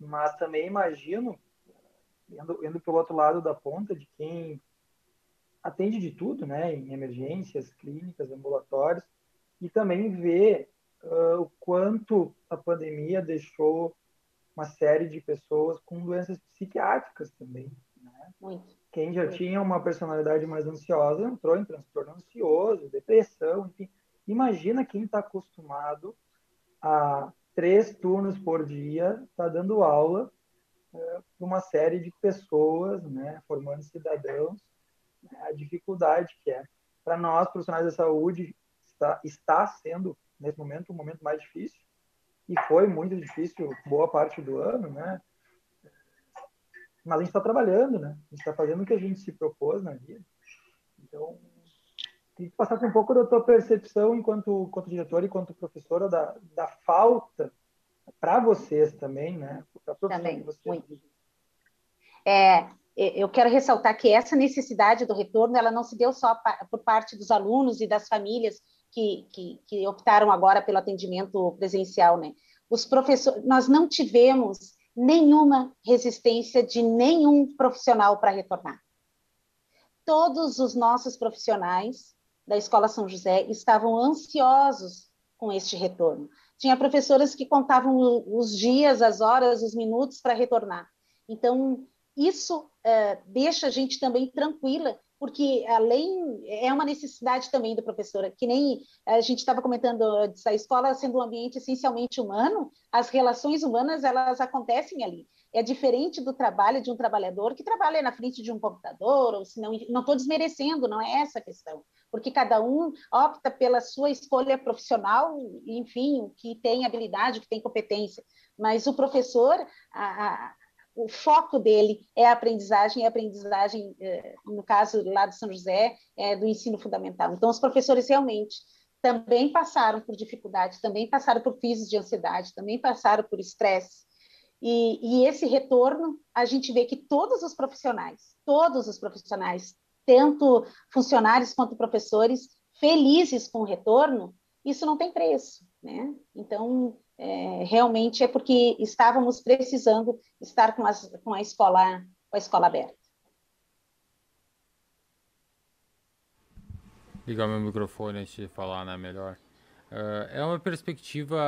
[SPEAKER 2] mas também imagino, indo, indo pelo outro lado da ponta, de quem atende de tudo, né, em emergências, clínicas, ambulatórios, e também vê uh, o quanto a pandemia deixou uma série de pessoas com doenças psiquiátricas também. Né?
[SPEAKER 3] Muito.
[SPEAKER 2] Quem já tinha uma personalidade mais ansiosa entrou em transtorno ansioso, depressão, enfim. Imagina quem está acostumado a três turnos por dia, está dando aula é, para uma série de pessoas, né, formando cidadãos, né, a dificuldade que é. Para nós, profissionais da saúde, está, está sendo, nesse momento, um momento mais difícil, e foi muito difícil boa parte do ano, né? Mas a gente está trabalhando, né? A gente está fazendo o que a gente se propôs na vida. Então, tem que passar por um pouco da tua percepção enquanto, enquanto diretora e enquanto professora da, da falta para vocês também, né?
[SPEAKER 3] Também, muito. É, eu quero ressaltar que essa necessidade do retorno, ela não se deu só por parte dos alunos e das famílias que, que, que optaram agora pelo atendimento presencial, né? Os professores, nós não tivemos nenhuma resistência de nenhum profissional para retornar. Todos os nossos profissionais da Escola São José estavam ansiosos com este retorno. Tinha professoras que contavam os dias, as horas, os minutos para retornar. Então, isso uh, deixa a gente também tranquila porque além é uma necessidade também da professora, que nem a gente estava comentando a escola sendo um ambiente essencialmente humano, as relações humanas elas acontecem ali. É diferente do trabalho de um trabalhador que trabalha na frente de um computador, ou se não, não estou desmerecendo, não é essa a questão, porque cada um opta pela sua escolha profissional, enfim, que tem habilidade, que tem competência. Mas o professor, a, o foco dele é a aprendizagem, e a aprendizagem, é, no caso lá de São José, é do ensino fundamental. Então, os professores realmente também passaram por dificuldades, também passaram por crises de ansiedade, também passaram por estresse. E, e esse retorno, a gente vê que todos os profissionais, todos os profissionais, tanto funcionários quanto professores, felizes com o retorno, isso não tem preço, né? Então, é, realmente é porque estávamos precisando estar com, as, com, a escola com a escola aberta.
[SPEAKER 1] Ligar meu microfone antes de falar, né? Melhor. Uh, é uma perspectiva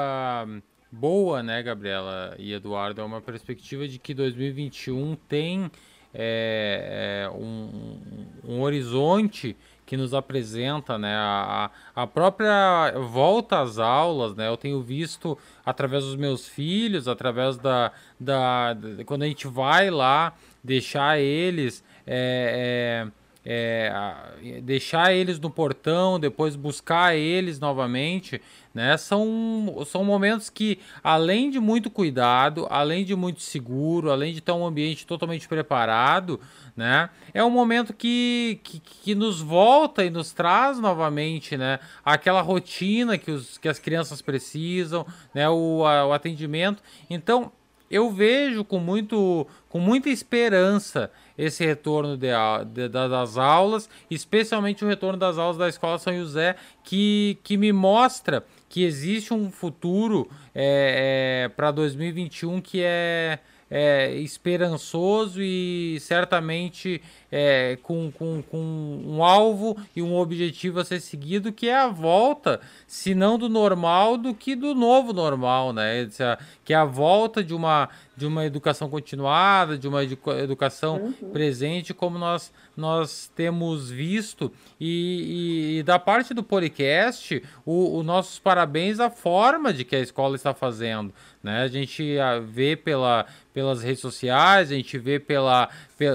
[SPEAKER 1] boa, né, Gabriela e Eduardo? É uma perspectiva de que 2021 tem é, é, um, um, horizonte que nos apresenta, né? A, a própria volta às aulas, né? Eu tenho visto através dos meus filhos, através da, da, da quando a gente vai lá deixar eles é, é, é, deixar eles no portão, depois buscar eles novamente, né? São, são momentos que, além de muito cuidado, além de muito seguro, além de ter um ambiente totalmente preparado, né? É um momento que, que, que nos volta e nos traz novamente, né? Aquela rotina que, os, que as crianças precisam, né? O, a, o atendimento. Então, eu vejo com, muito, com muita esperança esse retorno de, de, das aulas, especialmente o retorno das aulas da Escola São José, que, que me mostra que existe um futuro é, é, para 2021 que é, é esperançoso e certamente é, com, com, com um alvo e um objetivo a ser seguido, que é a volta, se não do normal, do que do novo normal, né? Que é a volta de uma, de uma educação continuada, de uma educação uhum. presente, como nós, nós temos visto. E, e, e da parte do podcast, o, nossos parabéns à forma de que a escola está fazendo. Né? A gente ah, vê pela, pelas redes sociais, a gente vê pela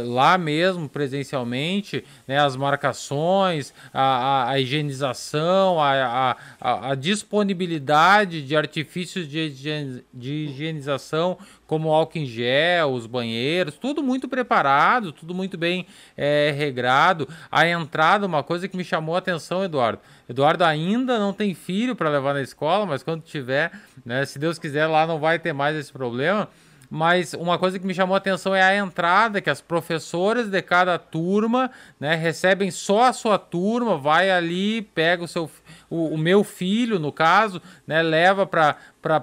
[SPEAKER 1] lá mesmo, presencialmente, né? as marcações, a, a, a higienização, a, a, disponibilidade de artifícios de, de higienização como álcool em gel, os banheiros, tudo muito preparado, tudo muito bem é, regrado. A entrada, uma coisa que me chamou a atenção, Eduardo. Eduardo ainda não tem filho para levar na escola, mas quando tiver, né, se Deus quiser, lá não vai ter mais esse problema. Mas uma coisa que me chamou a atenção é a entrada, que as professoras de cada turma né, recebem só a sua turma, vai ali, pega o seu o, o meu filho, no caso, né, leva para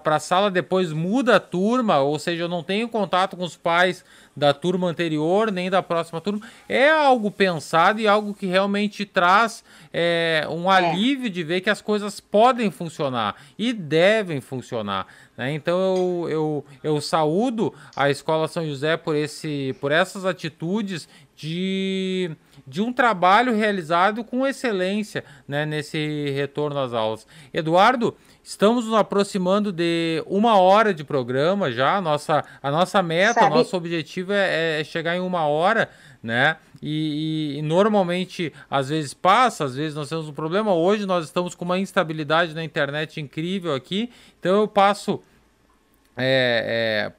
[SPEAKER 1] a sala, depois muda a turma, ou seja, eu não tenho contato com os pais da turma anterior, nem da próxima turma. É algo pensado e algo que realmente traz é, um é. alívio de ver que as coisas podem funcionar e devem funcionar. Né? Então eu, eu, eu saúdo a Escola São José por, esse, por essas atitudes de, de um trabalho realizado com excelência né, nesse retorno às aulas. Eduardo, estamos nos aproximando de uma hora de programa já. A nossa, a nossa meta, Sabe? nosso objetivo é, é, chegar em uma hora, né? E, e, e, normalmente, às vezes passa, às vezes nós temos um problema. Hoje nós estamos com uma instabilidade na internet incrível aqui. Então eu passo é, é,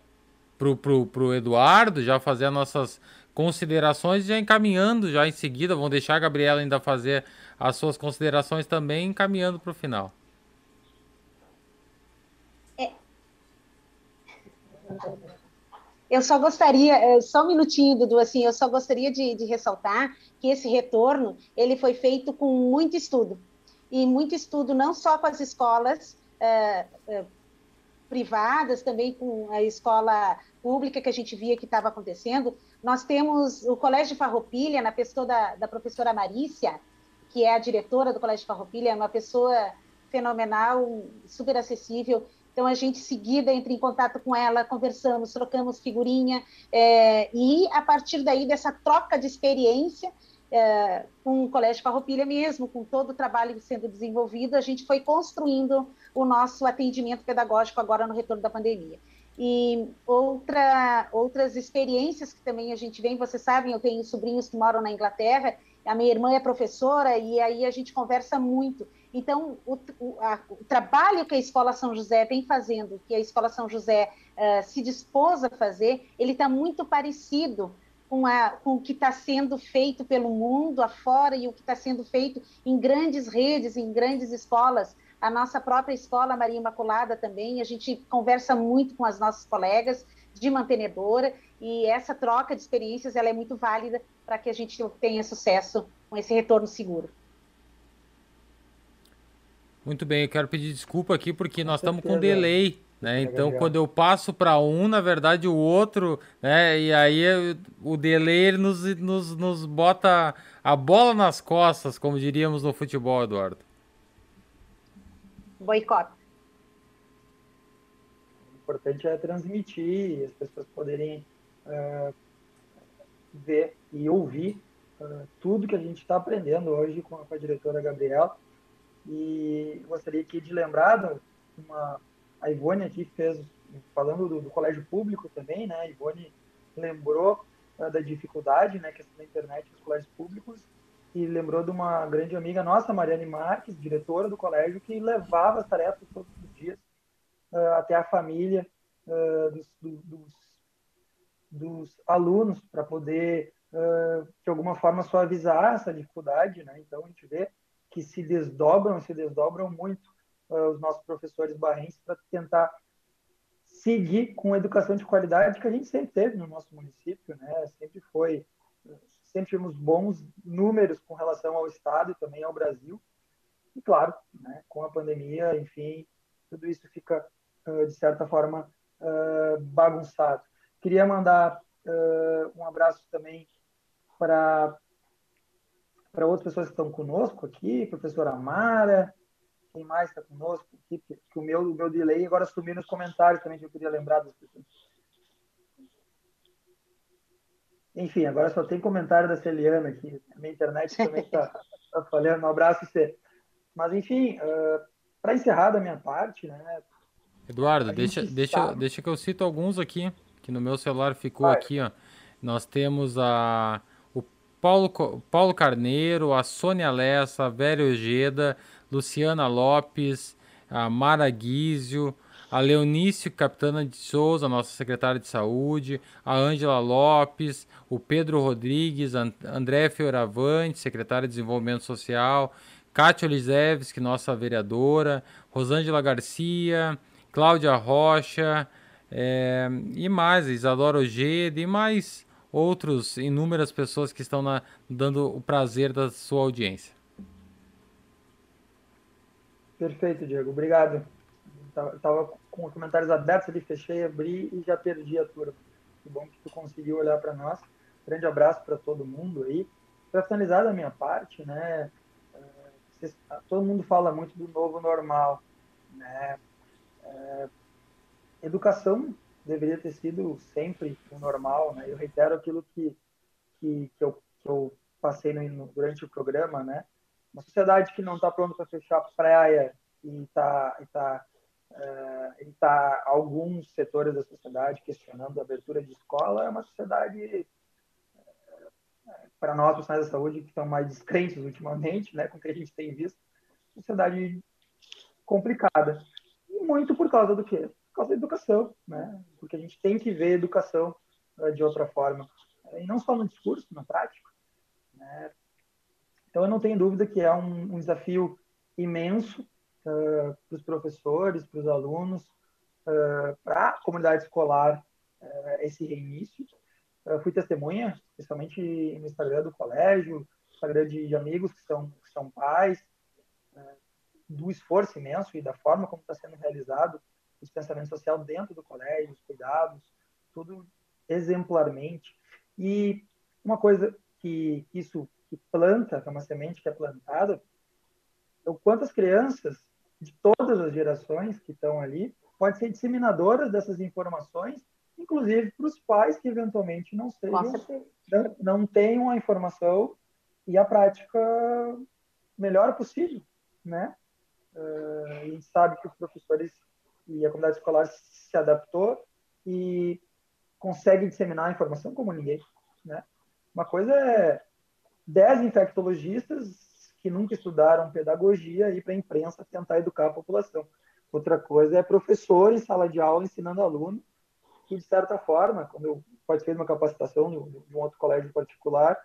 [SPEAKER 1] pro, pro, pro Eduardo já fazer as nossas considerações, já encaminhando já em seguida, vamos deixar a Gabriela ainda fazer as suas considerações também, encaminhando para o final.
[SPEAKER 3] É. Eu só gostaria, é, só um minutinho, Dudu, assim, eu só gostaria de, de ressaltar que esse retorno, ele foi feito com muito estudo, e muito estudo não só com as escolas é, é, privadas, também com a escola pública que a gente via que estava acontecendo, nós temos o Colégio de Farroupilha, na pessoa da, da professora Marícia, que é a diretora do Colégio de Farroupilha, uma pessoa fenomenal, super acessível. Então, a gente, seguida, entra em contato com ela, conversamos, trocamos figurinha, é, e a partir daí, dessa troca de experiência, é, com o Colégio Farroupilha mesmo, com todo o trabalho sendo desenvolvido, a gente foi construindo o nosso atendimento pedagógico agora no retorno da pandemia. E outra, outras experiências que também a gente vem, vocês sabem, eu tenho sobrinhos que moram na Inglaterra, a minha irmã é professora e aí a gente conversa muito. Então, o, o, a, o trabalho que a Escola São José vem fazendo, que a Escola São José uh, se dispôs a fazer, ele está muito parecido com, a, com o que está sendo feito pelo mundo afora e o que está sendo feito em grandes redes, em grandes escolas a nossa própria escola Maria Imaculada também, a gente conversa muito com as nossas colegas de mantenedora e essa troca de experiências ela é muito válida para que a gente tenha sucesso com esse retorno seguro.
[SPEAKER 1] Muito bem, eu quero pedir desculpa aqui porque nós estamos com delay, né? Então, quando eu passo para um, na verdade o outro, né? E aí o delay nos, nos, nos bota a bola nas costas, como diríamos no futebol, Eduardo
[SPEAKER 3] boicote?
[SPEAKER 2] O importante é transmitir, as pessoas poderem uh, ver e ouvir uh, tudo que a gente está aprendendo hoje com a, com a, diretora Gabriela. E gostaria aqui de lembrar uma, a Ivone aqui fez, falando do, do colégio público também, né? A Ivone lembrou uh, da dificuldade, né, questão da internet nos colégios públicos lembrou de uma grande amiga nossa, Mariane Marques, diretora do colégio, que levava as tarefas todos os dias uh, até a família uh, dos, dos, dos, alunos para poder, uh, de alguma forma, suavizar essa dificuldade. Né? Então, a gente vê que se desdobram, se desdobram muito os nossos professores barrenses para tentar seguir com educação de qualidade que a gente sempre teve no nosso município, né? Sempre foi sempre tivemos bons números com relação ao Estado e também ao Brasil. E, claro, né, com a pandemia, enfim, tudo isso fica, uh, de certa forma, uh, bagunçado. Queria mandar uh, um abraço também para para outras pessoas que estão conosco aqui, professora Amara, quem mais está conosco aqui, que o meu, o meu delay agora sumiu nos comentários também, que eu queria lembrar das pessoas. Enfim, agora só tem comentário da Celiana aqui. A minha internet também está tá falhando. Um abraço, você. Mas, enfim, uh, para encerrar da minha parte, né?
[SPEAKER 1] Eduardo, deixa, deixa, deixa que eu cito alguns aqui, que no meu celular ficou Vai. aqui, ó. Nós temos a, o Paulo, Paulo Carneiro, a Sônia Lessa, a Vera Ojeda, Luciana Lopes, a Mara Guizio, a Leonício Capitana de Souza, nossa secretária de saúde, a Ângela Lopes, o Pedro Rodrigues, André Fioravante, secretária de Desenvolvimento Social, Kátia Olizevski, nossa vereadora, Rosângela Garcia, Cláudia Rocha, é, e mais, Isadora Ojeda e mais outros inúmeras pessoas que estão na, dando o prazer da sua audiência.
[SPEAKER 2] Perfeito, Diego. Obrigado. Estava com os comentários abertos ali, fechei, abri e já perdi a turma. Que bom que tu conseguiu olhar para nós. Grande abraço para todo mundo aí. Para finalizar da minha parte, né? Eh, todo mundo fala muito do novo normal, né? É, educação deveria ter sido sempre o normal, né? Eu reitero aquilo que que, que, eu, que eu passei no, durante o programa, né? Uma sociedade que não está pronta para fechar praia e está tá uh, está alguns setores da sociedade questionando a abertura de escola, é uma sociedade, uh, para nós, profissionais da saúde, que estão mais descrentes ultimamente, né, com o que a gente tem visto, sociedade complicada. E muito por causa do quê? Por causa da educação, né? Porque a gente tem que ver a educação uh, de outra forma. E não só no discurso, na prática. Né? Então, eu não tenho dúvida que é um, um desafio imenso uh, para os professores, para os alunos, uh, para a comunidade escolar, uh, esse reinício. fui testemunha, especialmente no Instagram do colégio, Instagram de, de amigos que são, que são pais, do esforço imenso e da forma como está sendo realizado o distanciamento social dentro do colégio, os cuidados, tudo exemplarmente. E uma coisa que, isso que planta, que é uma semente que é plantada, é o quanto as crianças de todas as gerações que estão ali, pode ser disseminadoras dessas informações, inclusive para os pais que eventualmente não sejam, não, não tenham a informação e a prática melhor possível, né? Uh, a gente sabe que os professores e a comunidade escolar se adaptou e consegue disseminar a informação como ninguém, né? Uma coisa é 10 infectologistas que nunca estudaram pedagogia e para a imprensa tentar educar a população. Outra coisa é professor em sala de aula ensinando aluno, que de certa forma, quando eu participei de uma capacitação de um outro colégio particular,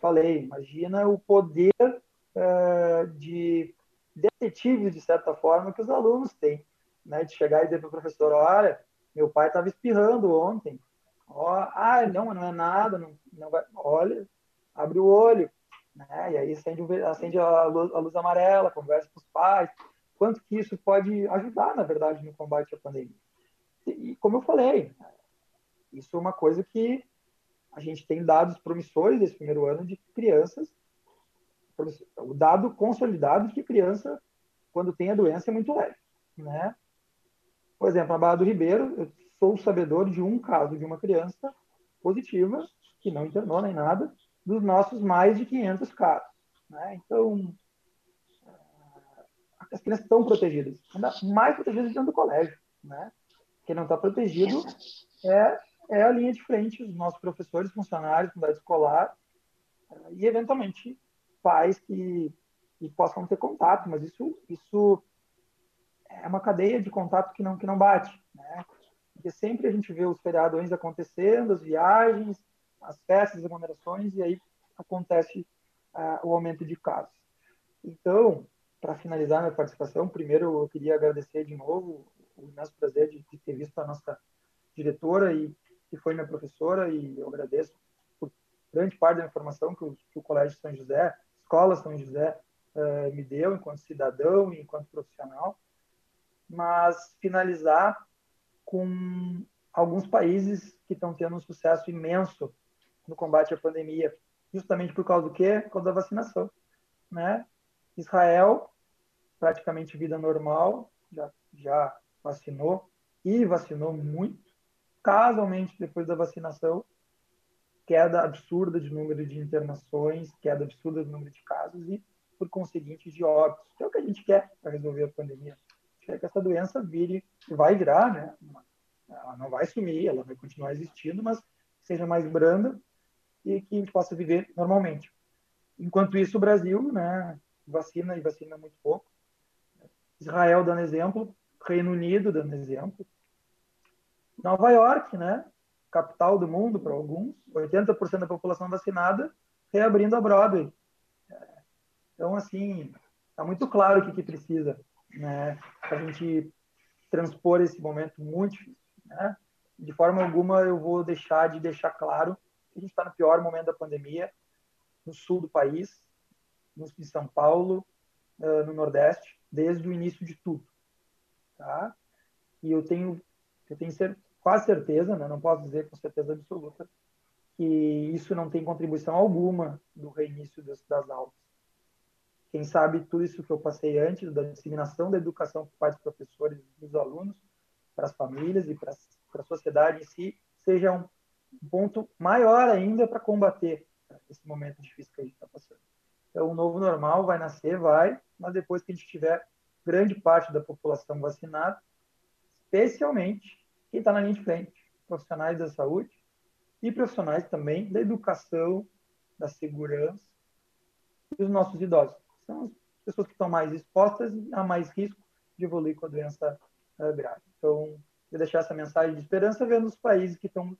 [SPEAKER 2] falei, imagina o poder uh, de detetive, de certa forma, que os alunos têm, né? de chegar e dizer para o professor, olha, meu pai estava espirrando ontem, oh, ah, não, não é nada, não, não vai, olha, abre o olho, né? E aí acende, acende a, luz, a luz amarela, conversa com os pais, quanto que isso pode ajudar, na verdade, no combate à pandemia. E, e como eu falei, isso é uma coisa que a gente tem dados promissores desse primeiro ano de crianças, o dado consolidado de que criança, quando tem a doença, é muito leve, né? Por exemplo, na Barra do Ribeiro, eu sou sabedor de um caso de uma criança positiva, que não internou nem nada, dos nossos mais de 500 casos. Né? Então, as crianças estão protegidas, ainda mais protegidas dentro do colégio. Né? Quem não está protegido é, é a linha de frente, os nossos professores, funcionários, comunidade escolar e, eventualmente, pais que, que possam ter contato, mas isso, isso é uma cadeia de contato que não, que não bate. Né? Porque sempre a gente vê os feriadões acontecendo, as viagens, as festas, as aglomerações, e aí acontece uh, o aumento de casos. Então, para finalizar minha participação, primeiro eu queria agradecer de novo o imenso prazer de, de ter visto a nossa diretora e que foi minha professora e eu agradeço por grande parte da informação que o, que o Colégio São José, Escola São José, uh, me deu enquanto cidadão e enquanto profissional. Mas finalizar com alguns países que estão tendo um sucesso imenso no combate à pandemia, justamente por causa do quê? Por causa da vacinação, né? Israel, praticamente vida normal, já, já vacinou e vacinou muito. Casualmente, depois da vacinação, queda absurda de número de internações, queda absurda do número de casos e, por conseguinte, de óbitos, que é o que a gente quer para resolver a pandemia. Quer que essa doença vire, vai virar, né? Ela não vai sumir, ela vai continuar existindo, mas seja mais branda e que a gente possa viver normalmente. Enquanto isso, o Brasil, né, vacina e vacina muito pouco. Israel dando exemplo, Reino Unido dando exemplo. Nova York, né, capital do mundo para alguns, 80% da população vacinada, reabrindo a Broadway. Então, assim, está muito claro o que, que precisa né, para a gente transpor esse momento muito difícil. Né? De forma alguma eu vou deixar de deixar claro a gente está no pior momento da pandemia, no sul do país, de São Paulo, no Nordeste, desde o início de tudo. Tá? E eu tenho, eu tenho quase certeza, né? não posso dizer com certeza absoluta, que isso não tem contribuição alguma do reinício das, das aulas. Quem sabe tudo isso que eu passei antes, da disseminação da educação por parte dos professores dos alunos, para as famílias e para a sociedade em si, seja um ponto maior ainda para combater esse momento difícil que a gente está passando. Então, o novo normal vai nascer, vai, mas depois que a gente tiver grande parte da população vacinada, especialmente quem está na linha de frente, profissionais da saúde e profissionais também da educação, da segurança e os nossos idosos. São as pessoas que estão mais expostas a mais risco de evoluir com a doença uh, grave. Então, eu deixar essa mensagem de esperança vendo os países que estão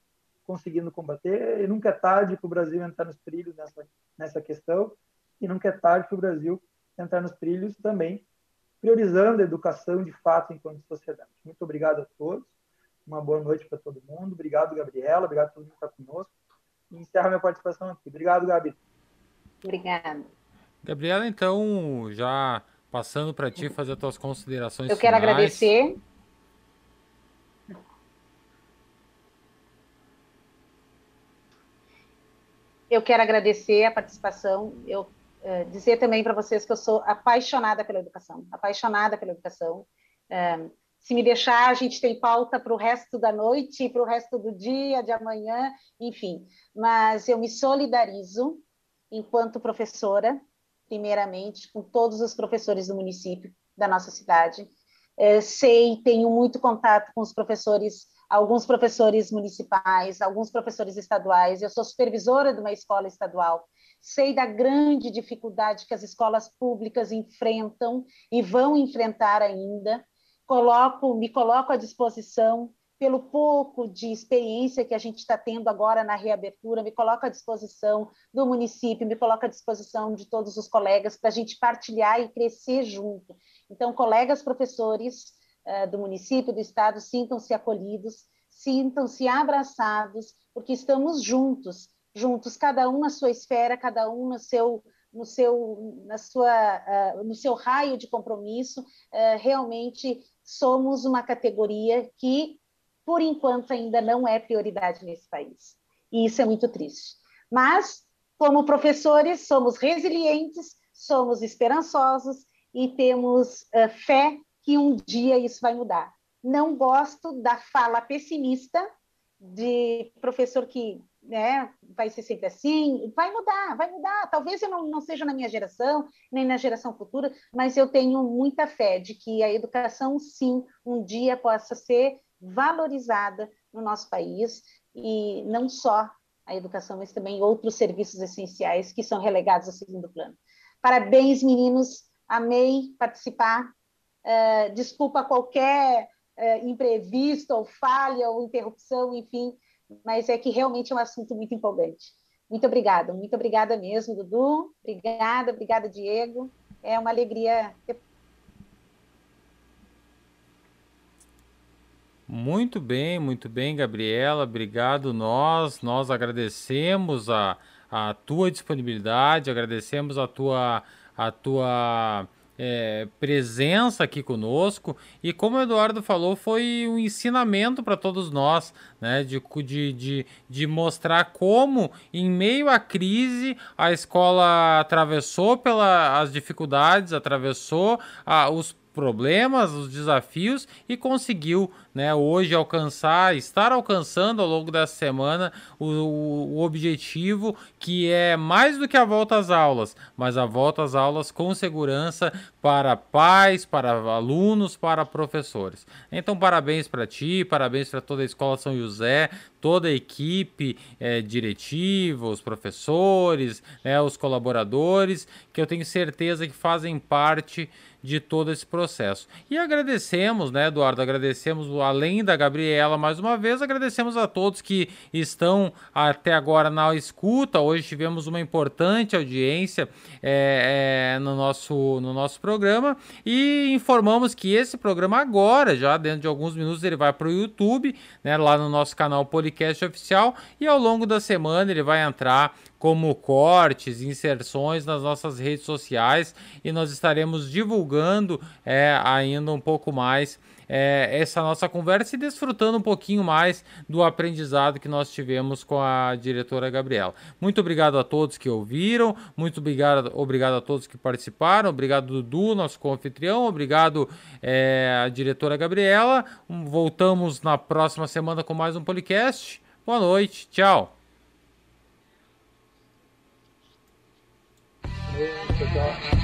[SPEAKER 2] conseguindo combater. E nunca é tarde para o Brasil entrar nos trilhos nessa, nessa questão, e nunca é tarde para o Brasil entrar nos trilhos também, priorizando a educação de fato enquanto sociedade. Muito obrigado a todos, uma boa noite para todo mundo. Obrigado, Gabriela, obrigado a todo mundo que está conosco. E encerro minha participação aqui. Obrigado, Gabi.
[SPEAKER 3] Obrigada.
[SPEAKER 1] Gabriela, então, já passando para ti fazer as tuas considerações
[SPEAKER 3] Eu quero agradecer Eu quero agradecer a participação. Eu uh, dizer também para vocês que eu sou apaixonada pela educação, apaixonada pela educação. Uh, se me deixar, a gente tem pauta para o resto da noite, para o resto do dia, de amanhã, enfim. Mas eu me solidarizo enquanto professora, primeiramente, com todos os professores do município, da nossa cidade. Uh, sei, tenho muito contato com os professores alguns professores municipais, alguns professores estaduais. Eu sou supervisora de uma escola estadual. Sei da grande dificuldade que as escolas públicas enfrentam e vão enfrentar ainda. Coloco, me coloco à disposição pelo pouco de experiência que a gente está tendo agora na reabertura, me coloco à disposição do município, me coloco à disposição de todos os colegas para a gente partilhar e crescer junto. Então, colegas professores, do município, do estado, sintam-se acolhidos, sintam-se abraçados, porque estamos juntos, juntos, cada um na sua esfera, cada um no seu no seu na sua uh, no seu raio de compromisso, uh, realmente somos uma categoria que por enquanto ainda não é prioridade nesse país. E isso é muito triste. Mas como professores, somos resilientes, somos esperançosos e temos fé que um dia isso vai mudar. Não gosto da fala pessimista de professor que né, vai ser sempre assim, vai mudar, vai mudar. Talvez eu não, não seja na minha geração, nem na geração futura, mas eu tenho muita fé de que a educação, sim, um dia possa ser valorizada no nosso país, e não só a educação, mas também outros serviços essenciais que são relegados a segundo plano. Parabéns, meninos, amei participar. Uh, desculpa qualquer uh, imprevisto, ou falha, ou interrupção, enfim, mas é que realmente é um assunto muito empolgante. Muito obrigada, muito obrigada mesmo, Dudu. Obrigada, obrigada, Diego. É uma alegria
[SPEAKER 1] Muito bem, muito bem, Gabriela. Obrigado. Nós, nós agradecemos a, a tua disponibilidade, agradecemos a tua, a tua é, presença aqui conosco. E como o Eduardo falou foi um ensinamento para todos nós né? De, de, de, de, mostrar como em meio à crise a escola atravessou pelas dificuldades atravessou a, os problemas, os desafios e conseguiu, né, hoje alcançar, estar alcançando ao longo dessa semana o, o, objetivo que é mais do que a volta às aulas, mas a volta às aulas com segurança para pais, para alunos, para professores. Então, parabéns para ti, parabéns para toda a Escola São José, toda a equipe é, diretiva, os professores, né, os colaboradores, que eu tenho certeza que fazem parte de todo esse processo. E agradecemos, né, Eduardo? Agradecemos, além da Gabriela, mais uma vez, agradecemos a todos que estão até agora na escuta. Hoje tivemos uma importante audiência é, é, no, nosso, no nosso programa e informamos que esse programa agora, já dentro de alguns minutos, ele vai para o YouTube, né, lá no nosso canal Podcast Oficial, e ao longo da semana ele vai entrar como cortes, inserções nas nossas redes sociais e nós estaremos divulgando é, ainda um pouco mais é, essa nossa conversa e desfrutando um pouquinho mais do aprendizado que nós tivemos com a diretora Gabriela. Muito obrigado a todos que ouviram, muito obrigado, obrigado a todos que participaram, obrigado Dudu, nosso confitrião, obrigado é, a diretora Gabriela. Voltamos na próxima semana com mais um podcast. Boa noite, tchau. Tchau, tchau.